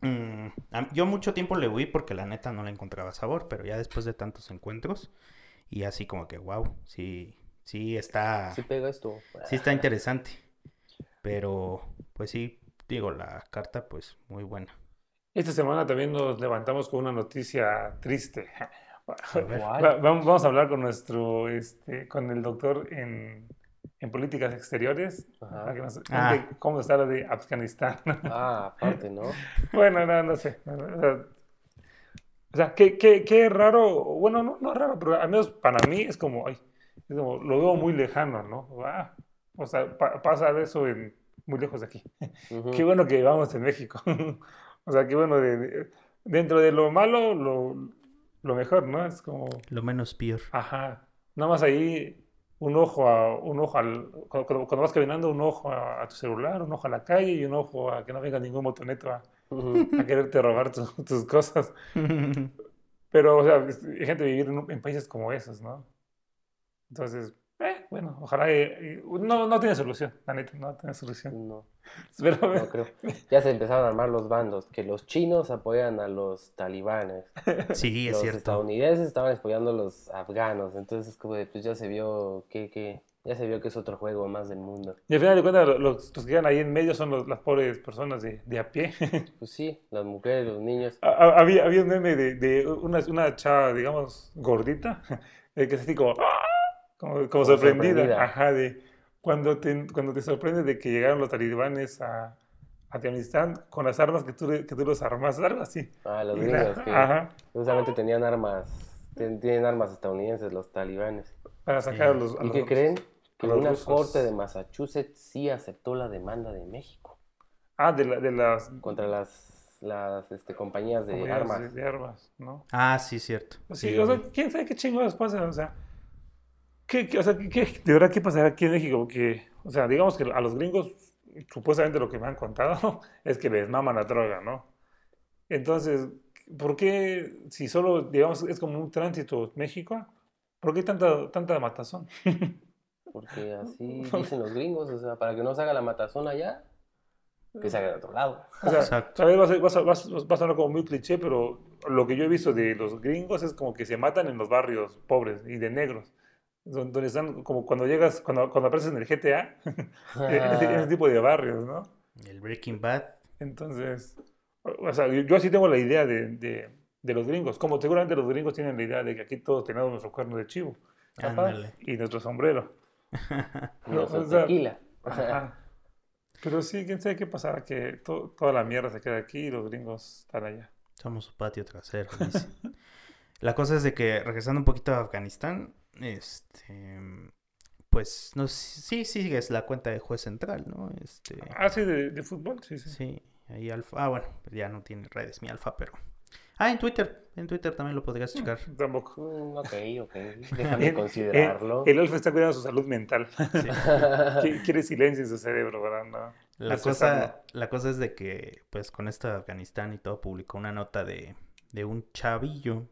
[SPEAKER 3] Mm, a- yo mucho tiempo le huí porque la neta no le encontraba sabor, pero ya después de tantos encuentros y así como que wow, sí, sí está,
[SPEAKER 1] Sí pega esto.
[SPEAKER 3] sí está interesante. Pero pues sí, digo, la carta pues muy buena.
[SPEAKER 2] Esta semana también nos levantamos con una noticia triste. Vamos, vamos a hablar con nuestro, este, con el doctor en, en políticas exteriores,
[SPEAKER 1] Ajá.
[SPEAKER 2] que nos
[SPEAKER 3] Ah.
[SPEAKER 2] cómo está lo de Afganistán. *laughs*
[SPEAKER 1] Ah, aparte, ¿no?
[SPEAKER 2] bueno, no, no sé. o sea, o sea, qué, qué, qué raro, bueno, no, no raro, pero al menos para mí es como, ay, es como, lo veo muy lejano, ¿no? Ah, o sea, pa- pasa de eso en, muy lejos de aquí.
[SPEAKER 1] Ujú.
[SPEAKER 2] Qué bueno que vivamos en México. *laughs* o sea, qué bueno, de, de- dentro de lo malo, lo, lo mejor, ¿no? Es como,
[SPEAKER 3] Lo menos peor.
[SPEAKER 2] ajá, nada más ahí un ojo a, un ojo al, cuando, cuando- vas caminando, un ojo a, a tu celular, un ojo a la calle y un ojo a que no venga ningún motoneto a, quererte robar tu- tus cosas. *laughs* Pero, o sea, hay gente vivir en, en países como esos, ¿no? Entonces, bueno, ojalá, eh, eh, no, no tiene solución, la neta, no tiene solución.
[SPEAKER 1] No,
[SPEAKER 2] Pero,
[SPEAKER 1] no creo. Ya se empezaron a armar los bandos, que los chinos apoyan a los talibanes, *laughs*
[SPEAKER 3] Sí, es
[SPEAKER 1] los
[SPEAKER 3] cierto.
[SPEAKER 1] estadounidenses estaban apoyando a los afganos, entonces como de, pues ya se vio que, que ya se vio que es otro juego más del mundo.
[SPEAKER 2] Y al final de cuentas, lo- los, los que quedan ahí en medio son los- las pobres personas de, de a pie. *laughs*
[SPEAKER 1] Pues sí, las mujeres, los niños.
[SPEAKER 2] Ha- ha- había, había un meme de, de una, una chava, digamos, gordita, *laughs* eh, que es así como, ¡ah! Como, como sorprendida.
[SPEAKER 1] sorprendida.
[SPEAKER 2] Ajá, de cuando te, cuando te sorprende de que llegaron los talibanes a, a Afganistán con las armas que tú, que tú los armas, algo así.
[SPEAKER 1] Ah, los
[SPEAKER 2] Y la-
[SPEAKER 1] gringos *laughs* que
[SPEAKER 2] Ajá,
[SPEAKER 1] justamente tenían armas, ten- tienen armas estadounidenses, los talibanes.
[SPEAKER 2] para sacar a los... a
[SPEAKER 1] ¿Y
[SPEAKER 2] los-
[SPEAKER 1] qué creen? Que una
[SPEAKER 2] rusos.
[SPEAKER 1] corte de Massachusetts sí aceptó la demanda de México
[SPEAKER 2] Ah, de, la- de las...
[SPEAKER 1] contra las, las este, compañías de
[SPEAKER 2] comunidades
[SPEAKER 1] armas.
[SPEAKER 2] De, de armas, ¿no?
[SPEAKER 3] Ah, sí, cierto.
[SPEAKER 2] Sí,
[SPEAKER 3] Sí,
[SPEAKER 2] o sea, quién sabe qué chingados pasa, o sea, ¿qué, qué- o sea, qué- de verdad qué pasará aquí en México? Porque, o sea, digamos que a los gringos, supuestamente lo que me han contado *laughs* es que les maman la droga, ¿no? Entonces, ¿por qué, si solo, digamos, es como un tránsito México, ¿por qué tanta, tanta matazón? *laughs*
[SPEAKER 1] Porque así dicen los gringos, o sea, para que no se haga la matazón allá, que se haga de otro lado.
[SPEAKER 2] O sea,
[SPEAKER 3] Exacto.
[SPEAKER 2] tal vez va a, ser- va a ser- va a ser- va a sonar como muy cliché, pero lo que yo he visto de los gringos es como que se matan en los barrios pobres y de negros. Don- Donde están, como cuando llegas, cuando, cuando apareces en el GTA, en ese, en ese tipo de barrios, ¿no?
[SPEAKER 3] El Breaking Bad.
[SPEAKER 2] Entonces, o sea, yo, así tengo la idea de, de, de los gringos, como seguramente los gringos tienen la idea de que aquí todos tenemos nuestro cuerno de chivo y nuestro sombrero. *laughs*
[SPEAKER 1] No,
[SPEAKER 2] o sea,
[SPEAKER 1] tequila.
[SPEAKER 2] Ajá. Pero sí, quién sabe qué pasará, que to- toda la mierda se queda aquí y los gringos están allá.
[SPEAKER 3] Somos su patio trasero. La cosa es de que, regresando un poquito a Afganistán, este, pues, no, sé- sí, sí, es la cuenta de juez central, ¿no? Este,
[SPEAKER 2] Ah, sí, de, de fútbol, sí, sí.
[SPEAKER 3] sí, ahí Alfa, ah, bueno, pues ya no tiene redes mi Alfa, pero... Ah, en Twitter, en Twitter también lo podrías checar.
[SPEAKER 2] Tampoco.
[SPEAKER 1] Mm, ok, ok, *laughs* déjame considerarlo.
[SPEAKER 2] El, el Alfa está cuidando su salud mental.
[SPEAKER 3] Sí. *laughs*
[SPEAKER 2] Quiere silencio en su cerebro, ¿verdad? No,
[SPEAKER 3] La cosa, la cosa es de que, pues, con esto de Afganistán y todo, publicó una nota de, de un chavillo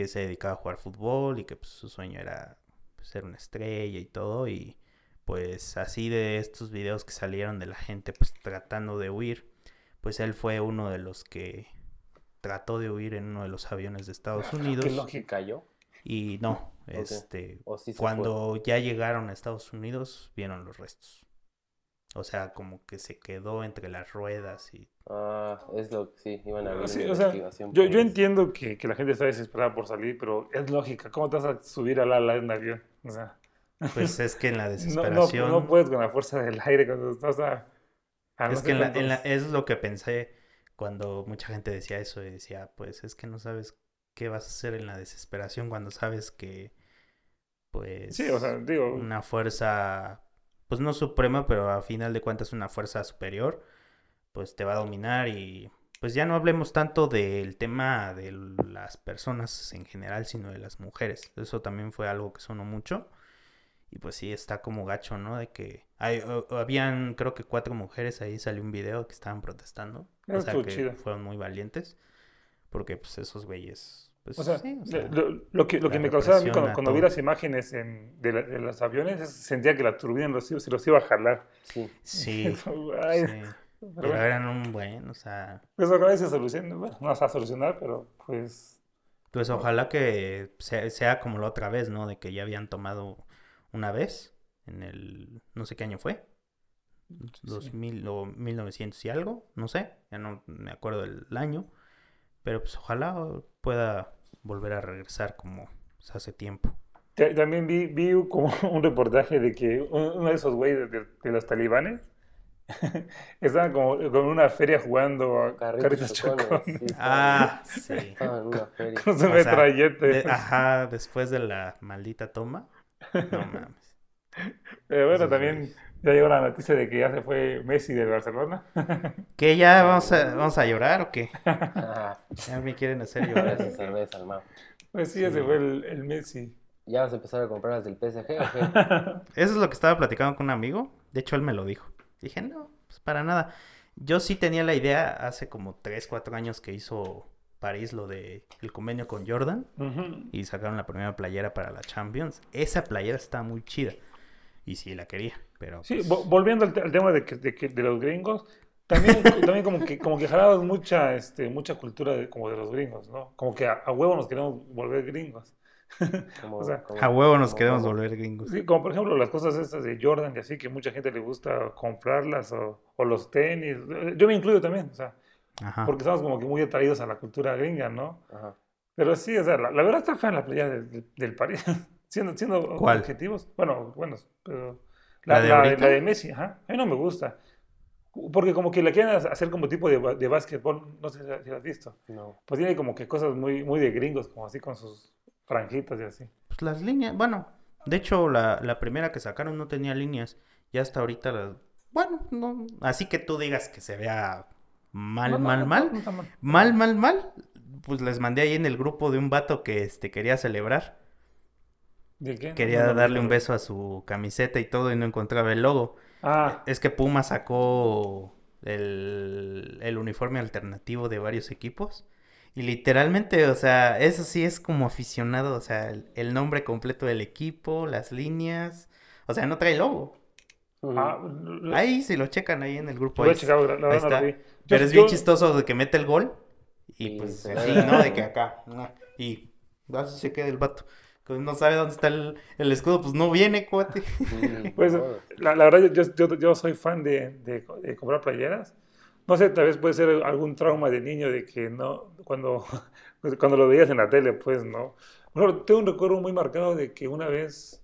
[SPEAKER 3] que se dedicaba a jugar fútbol y que pues, su sueño era pues, ser una estrella y todo. Y pues así de estos videos que salieron de la gente pues tratando de huir, pues él fue uno de los que trató de huir en uno de los aviones de Estados Unidos.
[SPEAKER 2] Qué lógico.
[SPEAKER 1] ¿Y cayó?
[SPEAKER 3] Y no, este,
[SPEAKER 1] ¿O sí se
[SPEAKER 3] cuando ya llegaron a Estados Unidos, vieron los restos. O sea, como que se quedó entre las ruedas y...
[SPEAKER 1] Ah, es lo que sí, iban a
[SPEAKER 2] Sí, o sea,
[SPEAKER 1] investigación
[SPEAKER 2] yo, yo entiendo que, que la gente está desesperada por salir, pero es lógica. ¿Cómo te vas a subir al ala de un avión? O sea,
[SPEAKER 3] Pues es que en la *laughs*
[SPEAKER 2] no, no,
[SPEAKER 3] desesperación...
[SPEAKER 2] no puedes con la fuerza del aire cuando estás a... a no
[SPEAKER 3] Es
[SPEAKER 2] sé
[SPEAKER 3] que en la- en la-
[SPEAKER 2] cuántos-
[SPEAKER 3] es lo que pensé cuando mucha gente decía eso y decía, pues es que no sabes qué vas a hacer en la desesperación cuando sabes que, pues,
[SPEAKER 2] Sí, o sea, digo,
[SPEAKER 3] una fuerza, pues no suprema, pero a final de cuentas una fuerza superior, pues te va a dominar y pues ya no hablemos tanto del tema de las personas en general, sino de las mujeres. Eso también fue algo que sonó mucho. Y pues sí, está como gacho, ¿no? De que hay, habían, creo que cuatro mujeres, ahí salió un video que estaban protestando. O
[SPEAKER 2] Eso
[SPEAKER 3] sea,
[SPEAKER 2] estuvo
[SPEAKER 3] que
[SPEAKER 2] chido.
[SPEAKER 3] fueron muy valientes. Porque pues esos güeyes, pues
[SPEAKER 2] O sea,
[SPEAKER 3] sí, o
[SPEAKER 2] lo-
[SPEAKER 3] sea,
[SPEAKER 2] lo, lo que, lo que me causaba a mí cuando, vi las imágenes en- de, la- de los aviones, es- sentía que la turbina los, se los iba a jalar.
[SPEAKER 1] Sí.
[SPEAKER 3] sí, *laughs*
[SPEAKER 2] Ay,
[SPEAKER 3] sí.
[SPEAKER 2] pero
[SPEAKER 3] Pero
[SPEAKER 2] bueno,
[SPEAKER 3] eran un buen, o sea,
[SPEAKER 2] eso a veces se soluciona. Bueno, no se va a solucionar, pero pues...
[SPEAKER 3] pues ojalá que sea, sea como la otra vez, ¿no? De que ya habían tomado una vez en el, no sé qué año fue, 2000 o 1900 y algo, no sé, ya no me acuerdo del año, pero pues ojalá pueda volver a regresar como hace tiempo.
[SPEAKER 2] Ta- También vi, vi como *laughs* un reportaje de que un- uno de esos güeyes de, de los talibanes *laughs* estaban como con una feria jugando a
[SPEAKER 1] Carritos chocones,
[SPEAKER 2] chocones
[SPEAKER 1] sí,
[SPEAKER 3] Ah, sí.
[SPEAKER 1] Estaban en una feria.
[SPEAKER 2] con su
[SPEAKER 3] O sea,
[SPEAKER 2] metralleta.
[SPEAKER 3] de- ajá, después de la maldita toma. No *laughs* mames.
[SPEAKER 2] Pero bueno, también. Ya llegó la noticia de que ya se fue Messi del Barcelona. *laughs*
[SPEAKER 3] ¿Qué ya vamos a, vamos a llorar o qué?
[SPEAKER 1] Ah, *laughs*
[SPEAKER 3] Ya me quieren hacer llorar.
[SPEAKER 1] cerveza, hermano.
[SPEAKER 2] Pues sí, ya se fue el, el Messi.
[SPEAKER 1] ¿Ya vas a empezar a comprar las del PSG o qué? *laughs*
[SPEAKER 3] Eso es lo que estaba platicando con un amigo. De hecho, él me lo dijo. Dije, no, pues para nada. Yo sí tenía la idea hace como 3, 4 años que hizo París lo de el convenio con Jordan y sacaron la primera playera para la Champions. Esa playera está muy chida. Y sí la quería, pero
[SPEAKER 2] Sí,
[SPEAKER 3] pues,
[SPEAKER 2] vo- volviendo al, te- al tema de, que, de, que- de los gringos, también, *laughs* también como que, como que jalamos mucha, este, mucha cultura de, como de los gringos, ¿no? Como que a, a huevo nos queremos volver gringos. *laughs*
[SPEAKER 1] Como-
[SPEAKER 2] O sea,
[SPEAKER 1] como-
[SPEAKER 3] a huevo nos
[SPEAKER 1] como-
[SPEAKER 3] queremos
[SPEAKER 1] como-
[SPEAKER 3] volver gringos.
[SPEAKER 2] Sí, como por ejemplo las cosas estas de Jordan y así, que mucha gente le gusta comprarlas, o, o los tenis. Yo me incluyo también, o sea,
[SPEAKER 3] Ajá.
[SPEAKER 2] porque estamos como que muy atraídos a la cultura gringa, ¿no?
[SPEAKER 1] Ajá.
[SPEAKER 2] Pero sí, o sea, la, la verdad está fea la playa del, del- del París, *laughs* siendo, siendo
[SPEAKER 3] ¿Cuál?
[SPEAKER 2] objetivos. Bueno, bueno, pero
[SPEAKER 3] ¿La
[SPEAKER 2] la,
[SPEAKER 3] de
[SPEAKER 2] la-
[SPEAKER 3] ahorita?
[SPEAKER 2] la de Messi, ajá, a mí no me gusta. Porque como que la quieren hacer como tipo de, de básquetbol, no sé si la- has visto.
[SPEAKER 1] No.
[SPEAKER 2] Pues tiene como que cosas muy, muy de gringos, como así con sus franjitas y así.
[SPEAKER 3] Pues las líneas, bueno, de hecho la, la primera que sacaron no tenía líneas. Ya hasta ahorita las... Bueno, no. Así que tú digas que se vea mal,
[SPEAKER 2] No, no,
[SPEAKER 3] mal,
[SPEAKER 2] no,
[SPEAKER 3] mal.
[SPEAKER 2] Mal,
[SPEAKER 3] mal, mal. Pues les mandé ahí en el grupo de un vato que este, quería celebrar.
[SPEAKER 2] ¿De qué?
[SPEAKER 3] Quería
[SPEAKER 2] No,
[SPEAKER 3] darle
[SPEAKER 2] no,
[SPEAKER 3] un beso a su camiseta y todo y no encontraba el logo.
[SPEAKER 2] Ah,
[SPEAKER 3] Es que Puma sacó el, el uniforme alternativo de varios equipos. Y literalmente, o sea, eso sí es como aficionado, o sea, el, el nombre completo del equipo, las líneas. O sea, no trae logo.
[SPEAKER 2] ah,
[SPEAKER 3] Ahí si lo checan ahí en el grupo. ahí
[SPEAKER 2] la, la
[SPEAKER 3] está.
[SPEAKER 2] Yo-
[SPEAKER 3] Pero es bien
[SPEAKER 2] yo-
[SPEAKER 3] chistoso de que mete el gol y
[SPEAKER 1] Y
[SPEAKER 3] pues así. ¿no? De que acá. Y así se queda el vato. Pues no sabe dónde está el, el escudo, pues no viene, cuate.
[SPEAKER 2] Pues, la, la verdad, yo, yo, yo soy fan de, de, de comprar playeras. No sé, tal vez puede ser algún trauma de niño de que no, cuando, *laughs* cuando lo veías en la tele, pues no. Bueno, tengo un recuerdo muy marcado de que una vez,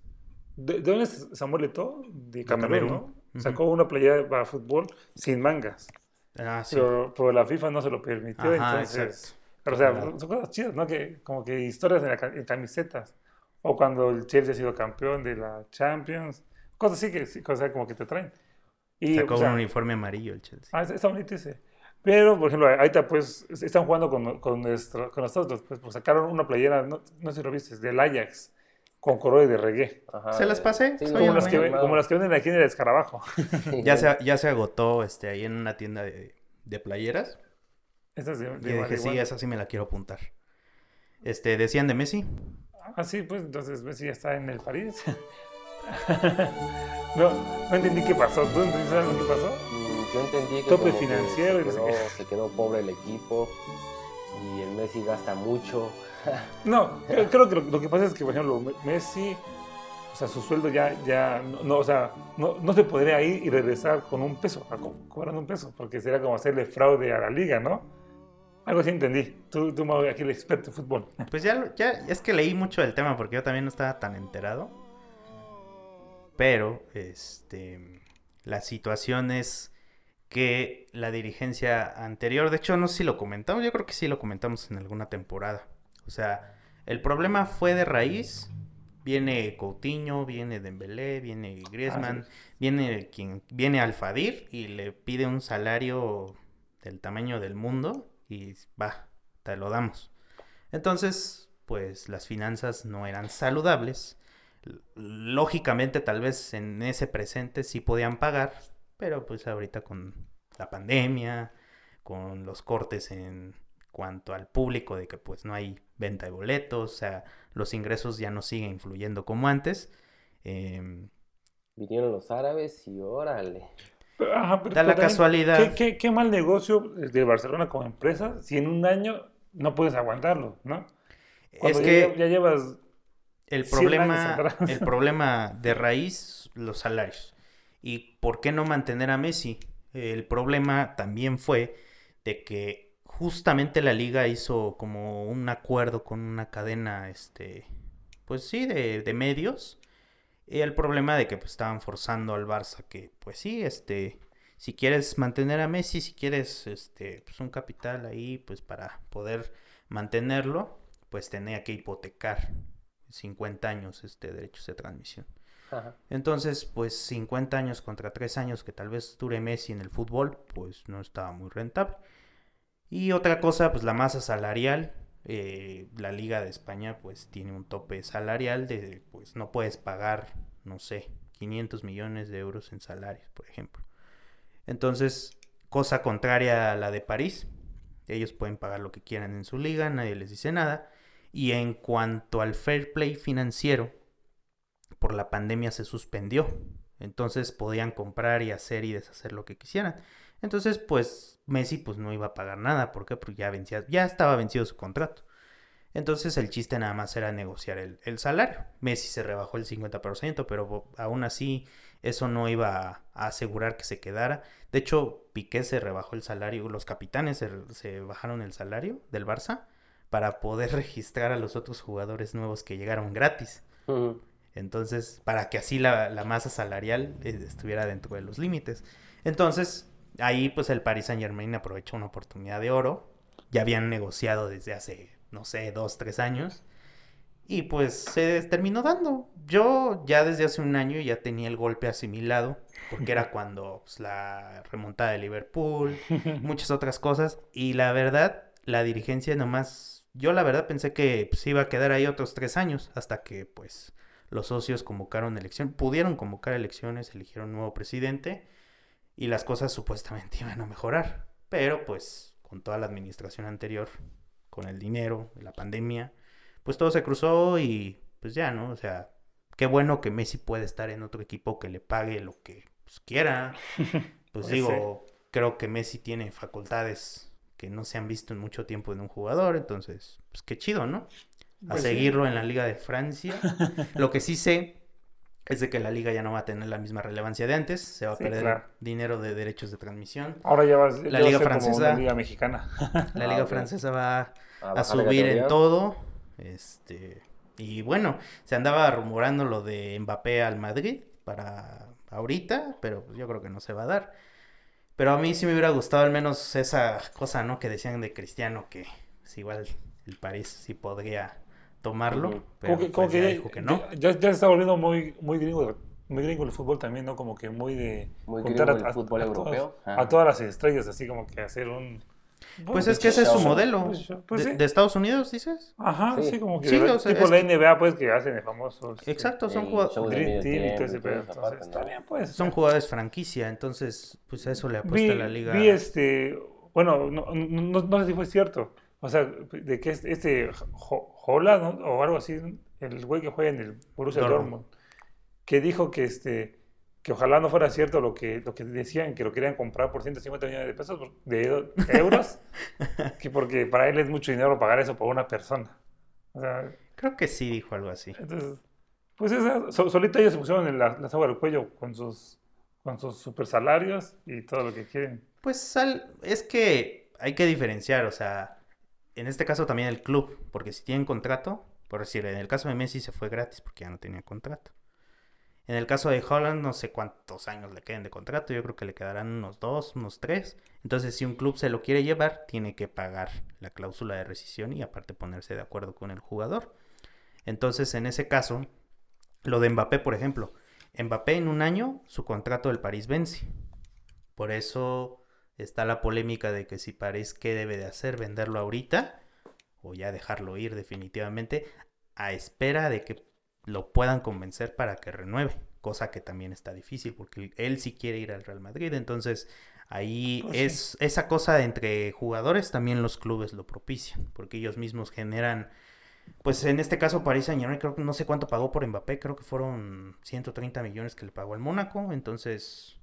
[SPEAKER 2] ¿de, de dónde es Samuel Eto'o? De Camerún. ¿no? Sacó una playera para fútbol sin mangas,
[SPEAKER 3] Ah, sí.
[SPEAKER 2] pero, pero la FIFA no se lo permitió,
[SPEAKER 3] Ajá,
[SPEAKER 2] entonces...
[SPEAKER 3] exacto.
[SPEAKER 2] Pero, o sea,
[SPEAKER 3] Claro.
[SPEAKER 2] son cosas chidas, ¿no? Que, como que historias en, la en camisetas. O cuando el Chelsea ha sido campeón de la Champions. Cosas así que, cosas como que te traen. Y,
[SPEAKER 3] Sacó
[SPEAKER 2] o sea,
[SPEAKER 3] un uniforme amarillo el Chelsea.
[SPEAKER 2] ah, está- bonito ese. Pero, por ejemplo, ahí está, pues, están jugando con, con, nuestro, con nosotros. Pues, pues, sacaron una playera, no, no sé si lo viste, del Ajax, con colores de reggae.
[SPEAKER 1] Ajá,
[SPEAKER 3] Se las
[SPEAKER 1] de-
[SPEAKER 3] pasé,
[SPEAKER 1] sí,
[SPEAKER 2] Como las, que, como las que venden aquí en el escarabajo. *laughs*
[SPEAKER 3] Ya se, ya se agotó este, ahí en una tienda de, de playeras.
[SPEAKER 2] Esta es de, de
[SPEAKER 3] Y dije, sí, esa sí me la quiero apuntar. Este, decían de Messi.
[SPEAKER 2] Ah, sí, pues entonces Messi ya está en el París. *laughs* no, no entendí qué pasó. ¿Tú entendiste algo qué pasó?
[SPEAKER 1] Mm, Yo entendí que,
[SPEAKER 2] Tope
[SPEAKER 1] que
[SPEAKER 2] financiero no
[SPEAKER 1] se, quedó, se quedó pobre el equipo y el Messi gasta mucho. *laughs*
[SPEAKER 2] No, creo, creo que lo, lo que pasa es que, por ejemplo, Me- Messi, o sea, su sueldo ya, ya no, no, o sea, no, no se podría ir y regresar con un peso, co- cobrando un peso, porque sería como hacerle fraude a la liga, ¿no? Algo así entendí. Tú, tú Mau, aquí el experto en fútbol.
[SPEAKER 3] Pues ya, ya, es que leí mucho del tema porque yo también no estaba tan enterado. Pero, este, la situación es que la dirigencia anterior, de hecho no sé si lo comentamos, yo creo que sí lo comentamos en alguna temporada. O sea, el problema fue de raíz. Viene Coutinho, viene Dembélé, viene Griezmann, viene quien viene Alfadir y le pide un salario del tamaño del mundo y va, te lo damos. Entonces, pues las finanzas no eran saludables. Lógicamente, tal vez en ese presente sí podían pagar, pero pues ahorita con la pandemia, con los cortes en cuanto al público de que pues no hay venta de boletos, o sea, los ingresos ya no siguen influyendo como antes. em,
[SPEAKER 1] Vinieron los árabes y órale.
[SPEAKER 2] Ajá, pero-
[SPEAKER 3] Da la
[SPEAKER 2] también,
[SPEAKER 3] casualidad.
[SPEAKER 2] ¿qué, qué, qué mal negocio de Barcelona como empresa si en un año no puedes aguantarlo, ¿no? Cuando
[SPEAKER 3] es
[SPEAKER 2] ya,
[SPEAKER 3] que
[SPEAKER 2] ya llevas...
[SPEAKER 3] El
[SPEAKER 2] 100
[SPEAKER 3] problema, el *laughs* problema de raíz, los salarios. ¿Y por qué no mantener a Messi? El problema también fue de que justamente la liga hizo como un acuerdo con una cadena, este, pues sí, de, de medios. Y el problema de que pues, estaban forzando al Barça que, pues sí, este, si quieres mantener a Messi, si quieres, este, pues un capital ahí, pues para poder mantenerlo, pues tenía que hipotecar 50 años este derechos de transmisión.
[SPEAKER 1] Ajá.
[SPEAKER 3] Entonces, pues 50 años contra 3 años que tal vez dure Messi en el fútbol, pues no estaba muy rentable. Y otra cosa, pues la masa salarial. Eh, la Liga de España pues tiene un tope salarial de, pues no puedes pagar, no sé, 500 millones de euros en salarios, por ejemplo. Entonces, cosa contraria a la de París. Ellos pueden pagar lo que quieran en su liga, nadie les dice nada. Y en cuanto al fair play financiero, por la pandemia se suspendió. Entonces podían comprar y hacer y deshacer lo que quisieran. Entonces, pues Messi pues no iba a pagar nada. ¿Por qué? Porque ya vencía, ya estaba vencido su contrato. Entonces el chiste nada más era negociar el, el salario. Messi se rebajó el 50%, pero aún así eso no iba a, asegurar que se quedara. De hecho, Piqué se rebajó el salario, los capitanes se, se bajaron el salario del Barça para poder *laughs* registrar a los otros jugadores nuevos que llegaron gratis. Entonces, para que así la, la masa salarial eh, estuviera dentro de los límites. Entonces, ahí pues el Paris Saint Germain aprovechó una oportunidad de oro. Ya habían negociado desde hace, no sé, dos, tres años. Y pues se terminó dando. Yo ya desde hace un año ya tenía el golpe asimilado. Porque era *laughs* cuando pues, la remontada de Liverpool, *laughs* muchas otras cosas. Y la verdad, la dirigencia nomás, yo la verdad pensé que pues, iba a quedar ahí otros tres años hasta que pues los socios convocaron elecciones, pudieron convocar elecciones, eligieron un nuevo presidente y las cosas supuestamente *laughs* iban a mejorar. Pero pues con toda la administración anterior, con el dinero, la pandemia, pues todo se cruzó y pues ya, ¿no? O sea, qué bueno que Messi puede estar en otro equipo que le pague lo que pues, quiera. *laughs* Pues
[SPEAKER 2] Pues
[SPEAKER 3] digo, creo que Messi tiene facultades que no se han visto en mucho tiempo en un jugador, entonces, pues qué chido, ¿no? A
[SPEAKER 2] Pues sí.
[SPEAKER 3] seguirlo en la Liga de Francia. *laughs* Lo que sí sé es de que la liga ya no va a tener la misma relevancia de antes, se va a
[SPEAKER 2] Sí,
[SPEAKER 3] perder
[SPEAKER 2] claro.
[SPEAKER 3] dinero de derechos de transmisión.
[SPEAKER 2] Ahora ya
[SPEAKER 3] La
[SPEAKER 2] va a
[SPEAKER 3] Liga Francesa.
[SPEAKER 2] liga mexicana. *laughs*
[SPEAKER 3] La
[SPEAKER 1] Ah,
[SPEAKER 3] Liga. Francesa va
[SPEAKER 1] A
[SPEAKER 3] subir en todo. Este, y bueno, se andaba rumorando lo de Mbappé al Madrid para ahorita, pero yo creo que no se va a dar. Pero a mí sí me hubiera gustado al menos esa cosa, ¿no? Que decían de Cristiano que pues, igual el París sí podría tomarlo, pero
[SPEAKER 2] Como que, como
[SPEAKER 3] pues,
[SPEAKER 2] que
[SPEAKER 3] ya dijo que no.
[SPEAKER 2] ya, ya se está volviendo muy, muy gringo, muy gringo el fútbol también, ¿no? Como que muy de
[SPEAKER 1] Muy
[SPEAKER 2] juntar
[SPEAKER 1] gringo el fútbol europeo.
[SPEAKER 2] a todas las estrellas, así como que hacer un...
[SPEAKER 3] Pues es que ese es su modelo.
[SPEAKER 2] Pues
[SPEAKER 3] ¿De,
[SPEAKER 2] sí.
[SPEAKER 3] de Estados Unidos, dices?
[SPEAKER 2] Ajá, sí,
[SPEAKER 1] Sí.
[SPEAKER 2] como que
[SPEAKER 3] Sí,
[SPEAKER 2] de-
[SPEAKER 3] o sea,
[SPEAKER 2] tipo la
[SPEAKER 3] que-
[SPEAKER 2] NBA, pues, que hacen de famosos.
[SPEAKER 3] Exacto, son jugadores.
[SPEAKER 2] pues.
[SPEAKER 3] Son jugadores franquicia, entonces, pues a eso le apuesta
[SPEAKER 2] vi,
[SPEAKER 3] la liga.
[SPEAKER 2] vi este, bueno, no, no, no sé si fue cierto, o sea, de que este, este ¿no? o algo así, el güey que juega en el Borussia Dortmund, que dijo que este que ojalá no fuera cierto lo que, lo que decían, que lo querían comprar por 150 millones de pesos, de, euros, *laughs* que porque para él es mucho dinero pagar eso por una persona.
[SPEAKER 3] Creo que sí dijo algo así.
[SPEAKER 2] Entonces, pues esa, solita ellos se pusieron en la, la soga del cuello con sus, con sus super salarios y todo lo que quieren.
[SPEAKER 3] Pues es que hay que diferenciar, o sea, en este caso también el club, porque si tienen contrato, por decir, en el caso de Messi se fue gratis porque ya no tenía contrato. En el caso de Holland, no sé cuántos años le queden de contrato, yo creo que le quedarán unos dos, unos tres. Entonces, si un club se lo quiere llevar, tiene que pagar la cláusula de rescisión y aparte ponerse de acuerdo con el jugador. Entonces, en ese caso, lo de Mbappé, por ejemplo, Mbappé en un año, su contrato del París vence. Por eso está la polémica de que si París, ¿qué debe de hacer? ¿Venderlo ahorita? O ya dejarlo ir definitivamente a espera de que lo puedan convencer para que renueve, cosa que también está difícil porque él sí quiere ir al Real Madrid, entonces ahí pues es esa cosa entre jugadores también los clubes lo propician, porque ellos mismos generan pues en este caso Paris Saint-Germain creo que no sé cuánto pagó por Mbappé, creo que fueron 130 millones que le pagó al Mónaco, entonces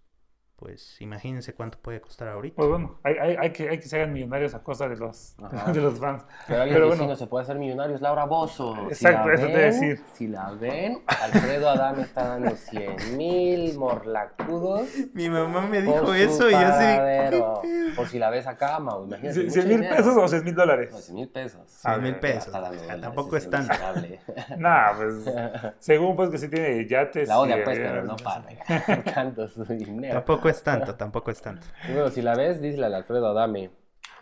[SPEAKER 3] pues imagínense cuánto puede costar ahorita.
[SPEAKER 2] Pues bueno, hay, hay, hay que, hay que se hagan millonarios a costa de los, *laughs* de los fans.
[SPEAKER 1] Pero, Pero bueno. no se puede hacer millonarios, Laura Bozo. Exacto, eso te voy a decir. Si la ven, Alfredo Adán está dando 100 mil morlacudos.
[SPEAKER 3] Mi mamá me dijo eso y yo
[SPEAKER 1] sí. Por si la ves acá, Mau,
[SPEAKER 2] imagínate. ¿100 mil pesos o 6 mil dólares?
[SPEAKER 1] No, 100 mil pesos.
[SPEAKER 3] 100 mil pesos. tampoco es tanto. *laughs*
[SPEAKER 2] Nah, pues, según pues que sí tiene yates.
[SPEAKER 1] La odia pues, pero no *laughs* para tanto su dinero.
[SPEAKER 3] Tampoco es tanto, tampoco es tanto.
[SPEAKER 1] bueno, si la ves, dísela al Alfredo Adame.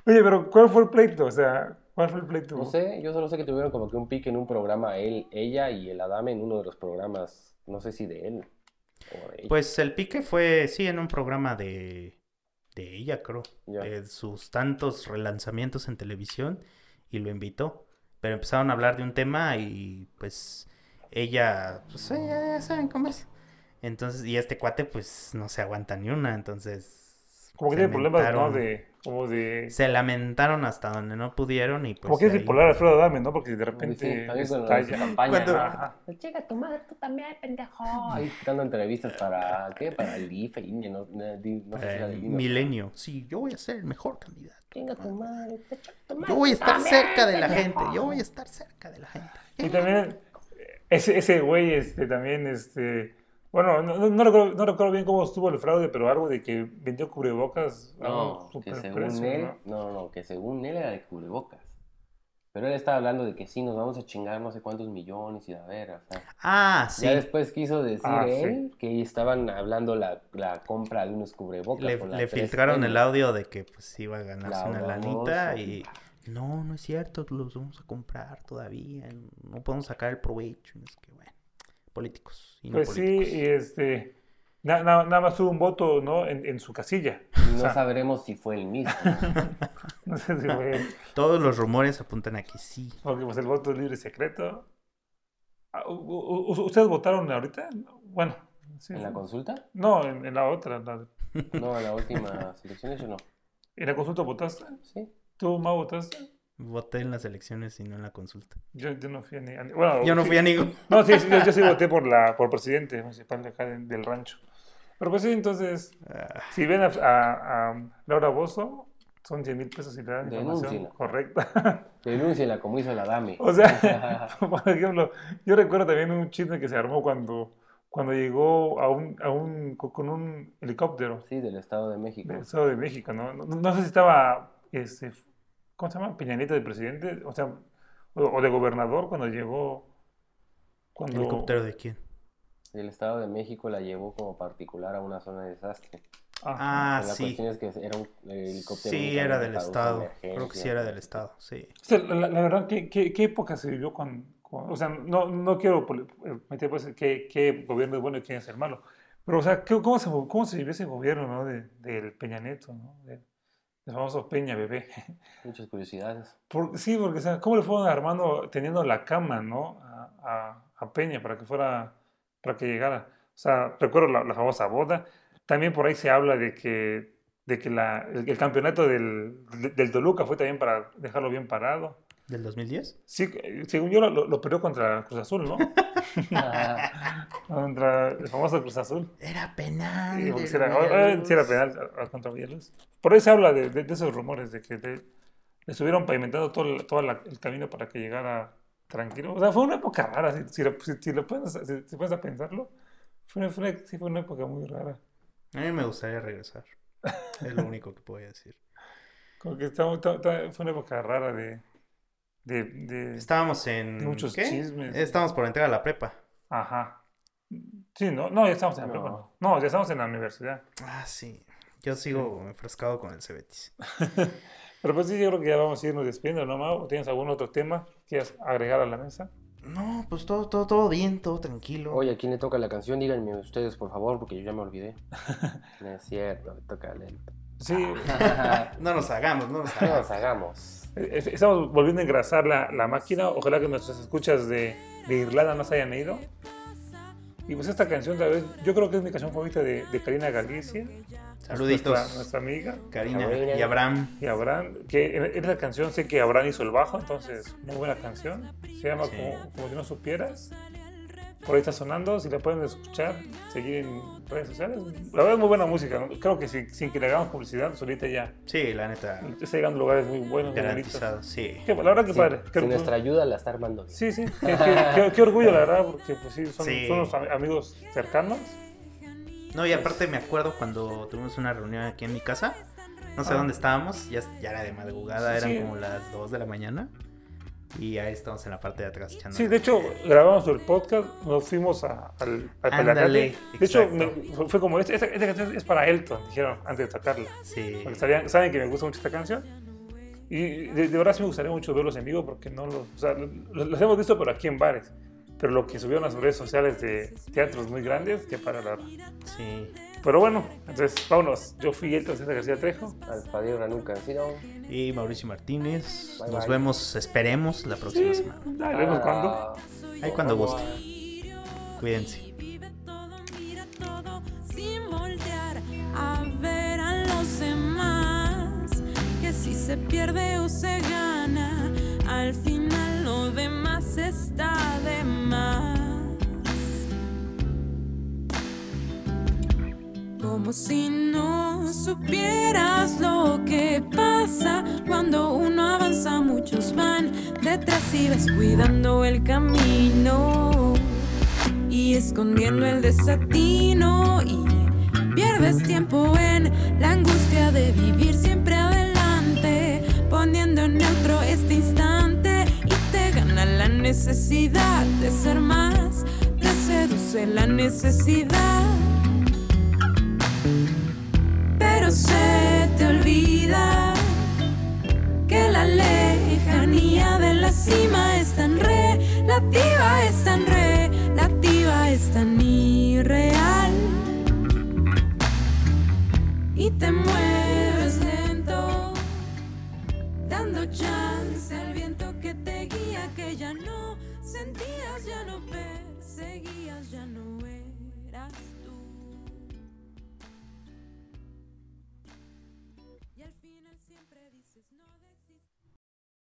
[SPEAKER 2] Oye, pero ¿cuál fue el pleito? O sea, ¿cuál fue el pleito?
[SPEAKER 1] No sé, yo solo sé que tuvieron como que un pique en un programa, él, ella y el Adame en uno de los programas, no sé si de él
[SPEAKER 3] Pues el pique fue, sí, en un programa de, de ella, creo. De sus tantos relanzamientos en televisión y lo invitó. Pero empezaron a hablar de un tema y pues ella, pues ya saben cómo es. Entonces, y este cuate, pues, no se aguanta ni una, entonces...
[SPEAKER 2] Como que tiene problemas, ¿no? De, como de...
[SPEAKER 3] Se lamentaron hasta donde no pudieron y pues...
[SPEAKER 2] Como que es bipolar Alfredo Adame, ¿no? Porque de repente... Sí,
[SPEAKER 1] estalla. campaña. Cuando... Llega tu madre, tú también, pendejo. Ahí dando entrevistas para, ¿qué? Para el IFE, no, no, no sé si
[SPEAKER 3] era del Milenio. Sí, yo voy a ser el mejor candidato.
[SPEAKER 1] Venga tu madre, tu
[SPEAKER 3] madre Yo voy a estar cerca de la gente, yo voy a estar cerca de la gente.
[SPEAKER 2] Y también, ese, ese güey, este, también, este bueno, no, no, recuerdo, no, recuerdo, bien cómo estuvo el fraude, pero algo de que vendió cubrebocas.
[SPEAKER 1] No, que según él, ¿no? no, que según él era de cubrebocas. Pero él estaba hablando de que sí, nos vamos a chingar no sé cuántos millones y a ver, o sea.
[SPEAKER 3] Ah, sí.
[SPEAKER 1] Ya después quiso decir ah, él que estaban hablando la, la, compra de unos cubrebocas.
[SPEAKER 3] Le, le filtraron el audio de que pues iba a ganarse una lanita y... No, no es cierto, los vamos a comprar todavía, no podemos sacar el provecho. Es que políticos.
[SPEAKER 2] Y no pues sí, y este, nada más tuvo un voto ¿no? en, en su casilla.
[SPEAKER 1] No sabremos si fue el mismo. *laughs*
[SPEAKER 2] no sé si fue
[SPEAKER 3] Todos los rumores apuntan a que sí.
[SPEAKER 2] Porque pues el voto es libre y secreto. Ah, ¿Ustedes votaron ahorita? Bueno.
[SPEAKER 1] ¿En la consulta?
[SPEAKER 2] No, en, la otra.
[SPEAKER 1] No, en la última selección yo no.
[SPEAKER 2] ¿En la consulta votaste?
[SPEAKER 1] Sí.
[SPEAKER 2] ¿Tú, más votaste?
[SPEAKER 3] Voté en las elecciones y no en la consulta.
[SPEAKER 2] Yo, no fui a ni... Bueno,
[SPEAKER 3] yo no fui a ningún. *laughs*
[SPEAKER 2] No, sí, yo, sí *laughs* voté por, la, por presidente municipal de acá del rancho. Pero pues sí, entonces, ah. si ven a, a, Laura Bozo, son 100 mil pesos y le dan información correcta. *laughs*
[SPEAKER 1] Denúnciela como hizo la DAME.
[SPEAKER 2] O sea, por ejemplo, yo recuerdo también un chisme que se armó cuando, cuando llegó a un, a un, con un helicóptero.
[SPEAKER 1] Sí, del Estado de México.
[SPEAKER 2] Del Estado de México, ¿no? No, no sé si estaba este, ¿cómo se llama? Peñanita de presidente, o sea, o, de gobernador cuando llegó.
[SPEAKER 3] Cuando... ¿Helicóptero de quién?
[SPEAKER 1] El Estado de México la llevó como particular a una zona de desastre.
[SPEAKER 3] Ah,
[SPEAKER 1] la
[SPEAKER 3] sí.
[SPEAKER 1] cuestión es que era un helicóptero.
[SPEAKER 3] Sí, era del Estado. Creo que sí era del Estado, sí.
[SPEAKER 2] la, verdad, ¿qué, ¿qué, qué, época se vivió con, O sea, no, no quiero meter pues qué, qué gobierno es bueno y quién es el malo. Pero, o sea, ¿cómo se, cómo se vivió ese gobierno, ¿no? De, del Peña Neto, ¿no? El famoso Peña Bebé.
[SPEAKER 1] Muchas curiosidades.
[SPEAKER 2] sí, porque, o sea, ¿cómo le fueron armando, teniendo la cama, ¿no? A, a, Peña para que fuera, para que llegara. O sea, recuerdo la, famosa boda. También por ahí se habla de que de que la, el, el campeonato del, del Toluca fue también para dejarlo bien parado.
[SPEAKER 3] ¿Del 2010?
[SPEAKER 2] Sí, eh, según yo lo, lo- lo perdió contra Cruz Azul, ¿no? *laughs* *laughs* contra el famoso Cruz Azul.
[SPEAKER 3] Era penal.
[SPEAKER 2] Sí, porque
[SPEAKER 3] del
[SPEAKER 2] sí era, eh, sí era penal a- a- contra Villaluz. Por ahí se habla de, de- de esos rumores, de que le, estuvieron pavimentando todo, el- todo la- el camino para que llegara tranquilo. O sea, fue una época rara, si, si, lo- si- si lo puedes, si, si puedes a pensarlo. Fue una, fue una- sí, fue una época muy rara.
[SPEAKER 3] A mí me gustaría regresar. Es lo único que puedo decir.
[SPEAKER 2] Como que estamos- ta- ta- fue una época rara de... de, de-
[SPEAKER 3] Estábamos en.
[SPEAKER 2] Muchos
[SPEAKER 3] ¿qué?
[SPEAKER 2] chismes.
[SPEAKER 3] Estábamos por entrar a la prepa.
[SPEAKER 2] Ajá. Sí, no, no, ya estamos en la
[SPEAKER 1] No.
[SPEAKER 2] prepa, no. Ya estamos en la universidad.
[SPEAKER 3] Ah, sí. Yo sigo enfrascado con el Cebetis. *laughs*
[SPEAKER 2] Pero pues sí, yo creo que ya vamos a irnos despidiendo, ¿no, Mau? ¿Tienes algún otro tema que quieras agregar a la mesa?
[SPEAKER 3] No, pues todo, todo, todo bien, todo tranquilo.
[SPEAKER 1] Oye, ¿a quién le toca la canción? Díganme ustedes, por favor, porque yo ya me olvidé. *laughs* No es cierto, me toca lento.
[SPEAKER 2] Sí, *laughs*
[SPEAKER 3] No nos hagamos, no nos
[SPEAKER 1] No
[SPEAKER 3] hagamos.
[SPEAKER 1] nos hagamos.
[SPEAKER 2] Eh, estamos volviendo a engrasar la, la máquina. Ojalá que nuestras escuchas de, de Irlanda no se hayan ido. Y pues esta canción, tal vez, yo creo que es mi canción favorita de, de Karina Galicia.
[SPEAKER 3] Saluditos.
[SPEAKER 2] Nuestra, nuestra amiga.
[SPEAKER 3] Karina y Abraham.
[SPEAKER 2] Y Abraham, que en, en esa canción sé que Abraham hizo el bajo, entonces muy buena canción. Se llama
[SPEAKER 3] Sí.
[SPEAKER 2] como, como si no supieras. Por ahí está sonando, si la pueden escuchar, seguir en redes sociales. La verdad es muy buena música, ¿no? creo que sin, sin que le hagamos publicidad, solita ya
[SPEAKER 3] Sí, la neta.
[SPEAKER 2] está llegando a lugares muy buenos, muy.
[SPEAKER 3] Garantizado, sí.
[SPEAKER 2] Qué- la verdad que
[SPEAKER 1] Sí,
[SPEAKER 2] padre.
[SPEAKER 1] Sin nuestra ayuda la está armando. bien.
[SPEAKER 2] Sí, sí, qué, qué- qué- qué orgullo la verdad, porque pues sí, son,
[SPEAKER 3] Sí.
[SPEAKER 2] son unos am- amigos cercanos.
[SPEAKER 3] No, y aparte me acuerdo cuando tuvimos una reunión aquí en mi casa. No sé
[SPEAKER 2] Ah.
[SPEAKER 3] dónde estábamos, ya, ya era de madrugada,
[SPEAKER 2] Sí.
[SPEAKER 3] eran como las 2 de la mañana. Y ahí estamos en la parte de atrás echando.
[SPEAKER 2] Sí, de hecho, grabamos el podcast, nos fuimos a- al, al
[SPEAKER 3] Ándale.
[SPEAKER 2] De hecho, me- fue, como, esta, esta, esta canción es para Elton, dijeron antes de tocarla.
[SPEAKER 3] Sí.
[SPEAKER 2] Porque sabían- saben que me gusta mucho esta canción. Y de, de verdad sí me gustaría mucho verlos en vivo porque no los, o sea, los, los hemos visto pero aquí en bares. Pero lo que subieron a sus redes sociales de teatros muy grandes, que para la...
[SPEAKER 3] Sí.
[SPEAKER 2] Pero bueno, entonces vámonos. Yo fui Elton César García Trejo.
[SPEAKER 1] Al Padre Ranú Cancino.
[SPEAKER 3] Y Mauricio Martínez.
[SPEAKER 1] Bye,
[SPEAKER 3] Nos
[SPEAKER 1] bye.
[SPEAKER 3] vemos, esperemos, la próxima semana.
[SPEAKER 2] Ya veremos cuándo.
[SPEAKER 1] Ah,
[SPEAKER 3] Ahí cuando
[SPEAKER 1] vamos.
[SPEAKER 3] guste. Cuídense.
[SPEAKER 4] Vive todo, mira todo sin voltear a ver a los demás. Que si se pierde o se gana, al final lo demás Como si no supieras lo que pasa. Cuando uno avanza, muchos van detrás y vas cuidando el camino y escondiendo el desatino y pierdes tiempo en la angustia de vivir siempre adelante, poniendo en neutro este instante y te gana la necesidad de ser más, te seduce la necesidad olvida que la lejanía de la cima es tan relativa, es tan relativa, es tan irreal. Y te mueves lento, dando chance al viento que te guía, que ya no sentías, ya no perseguías, ya no eras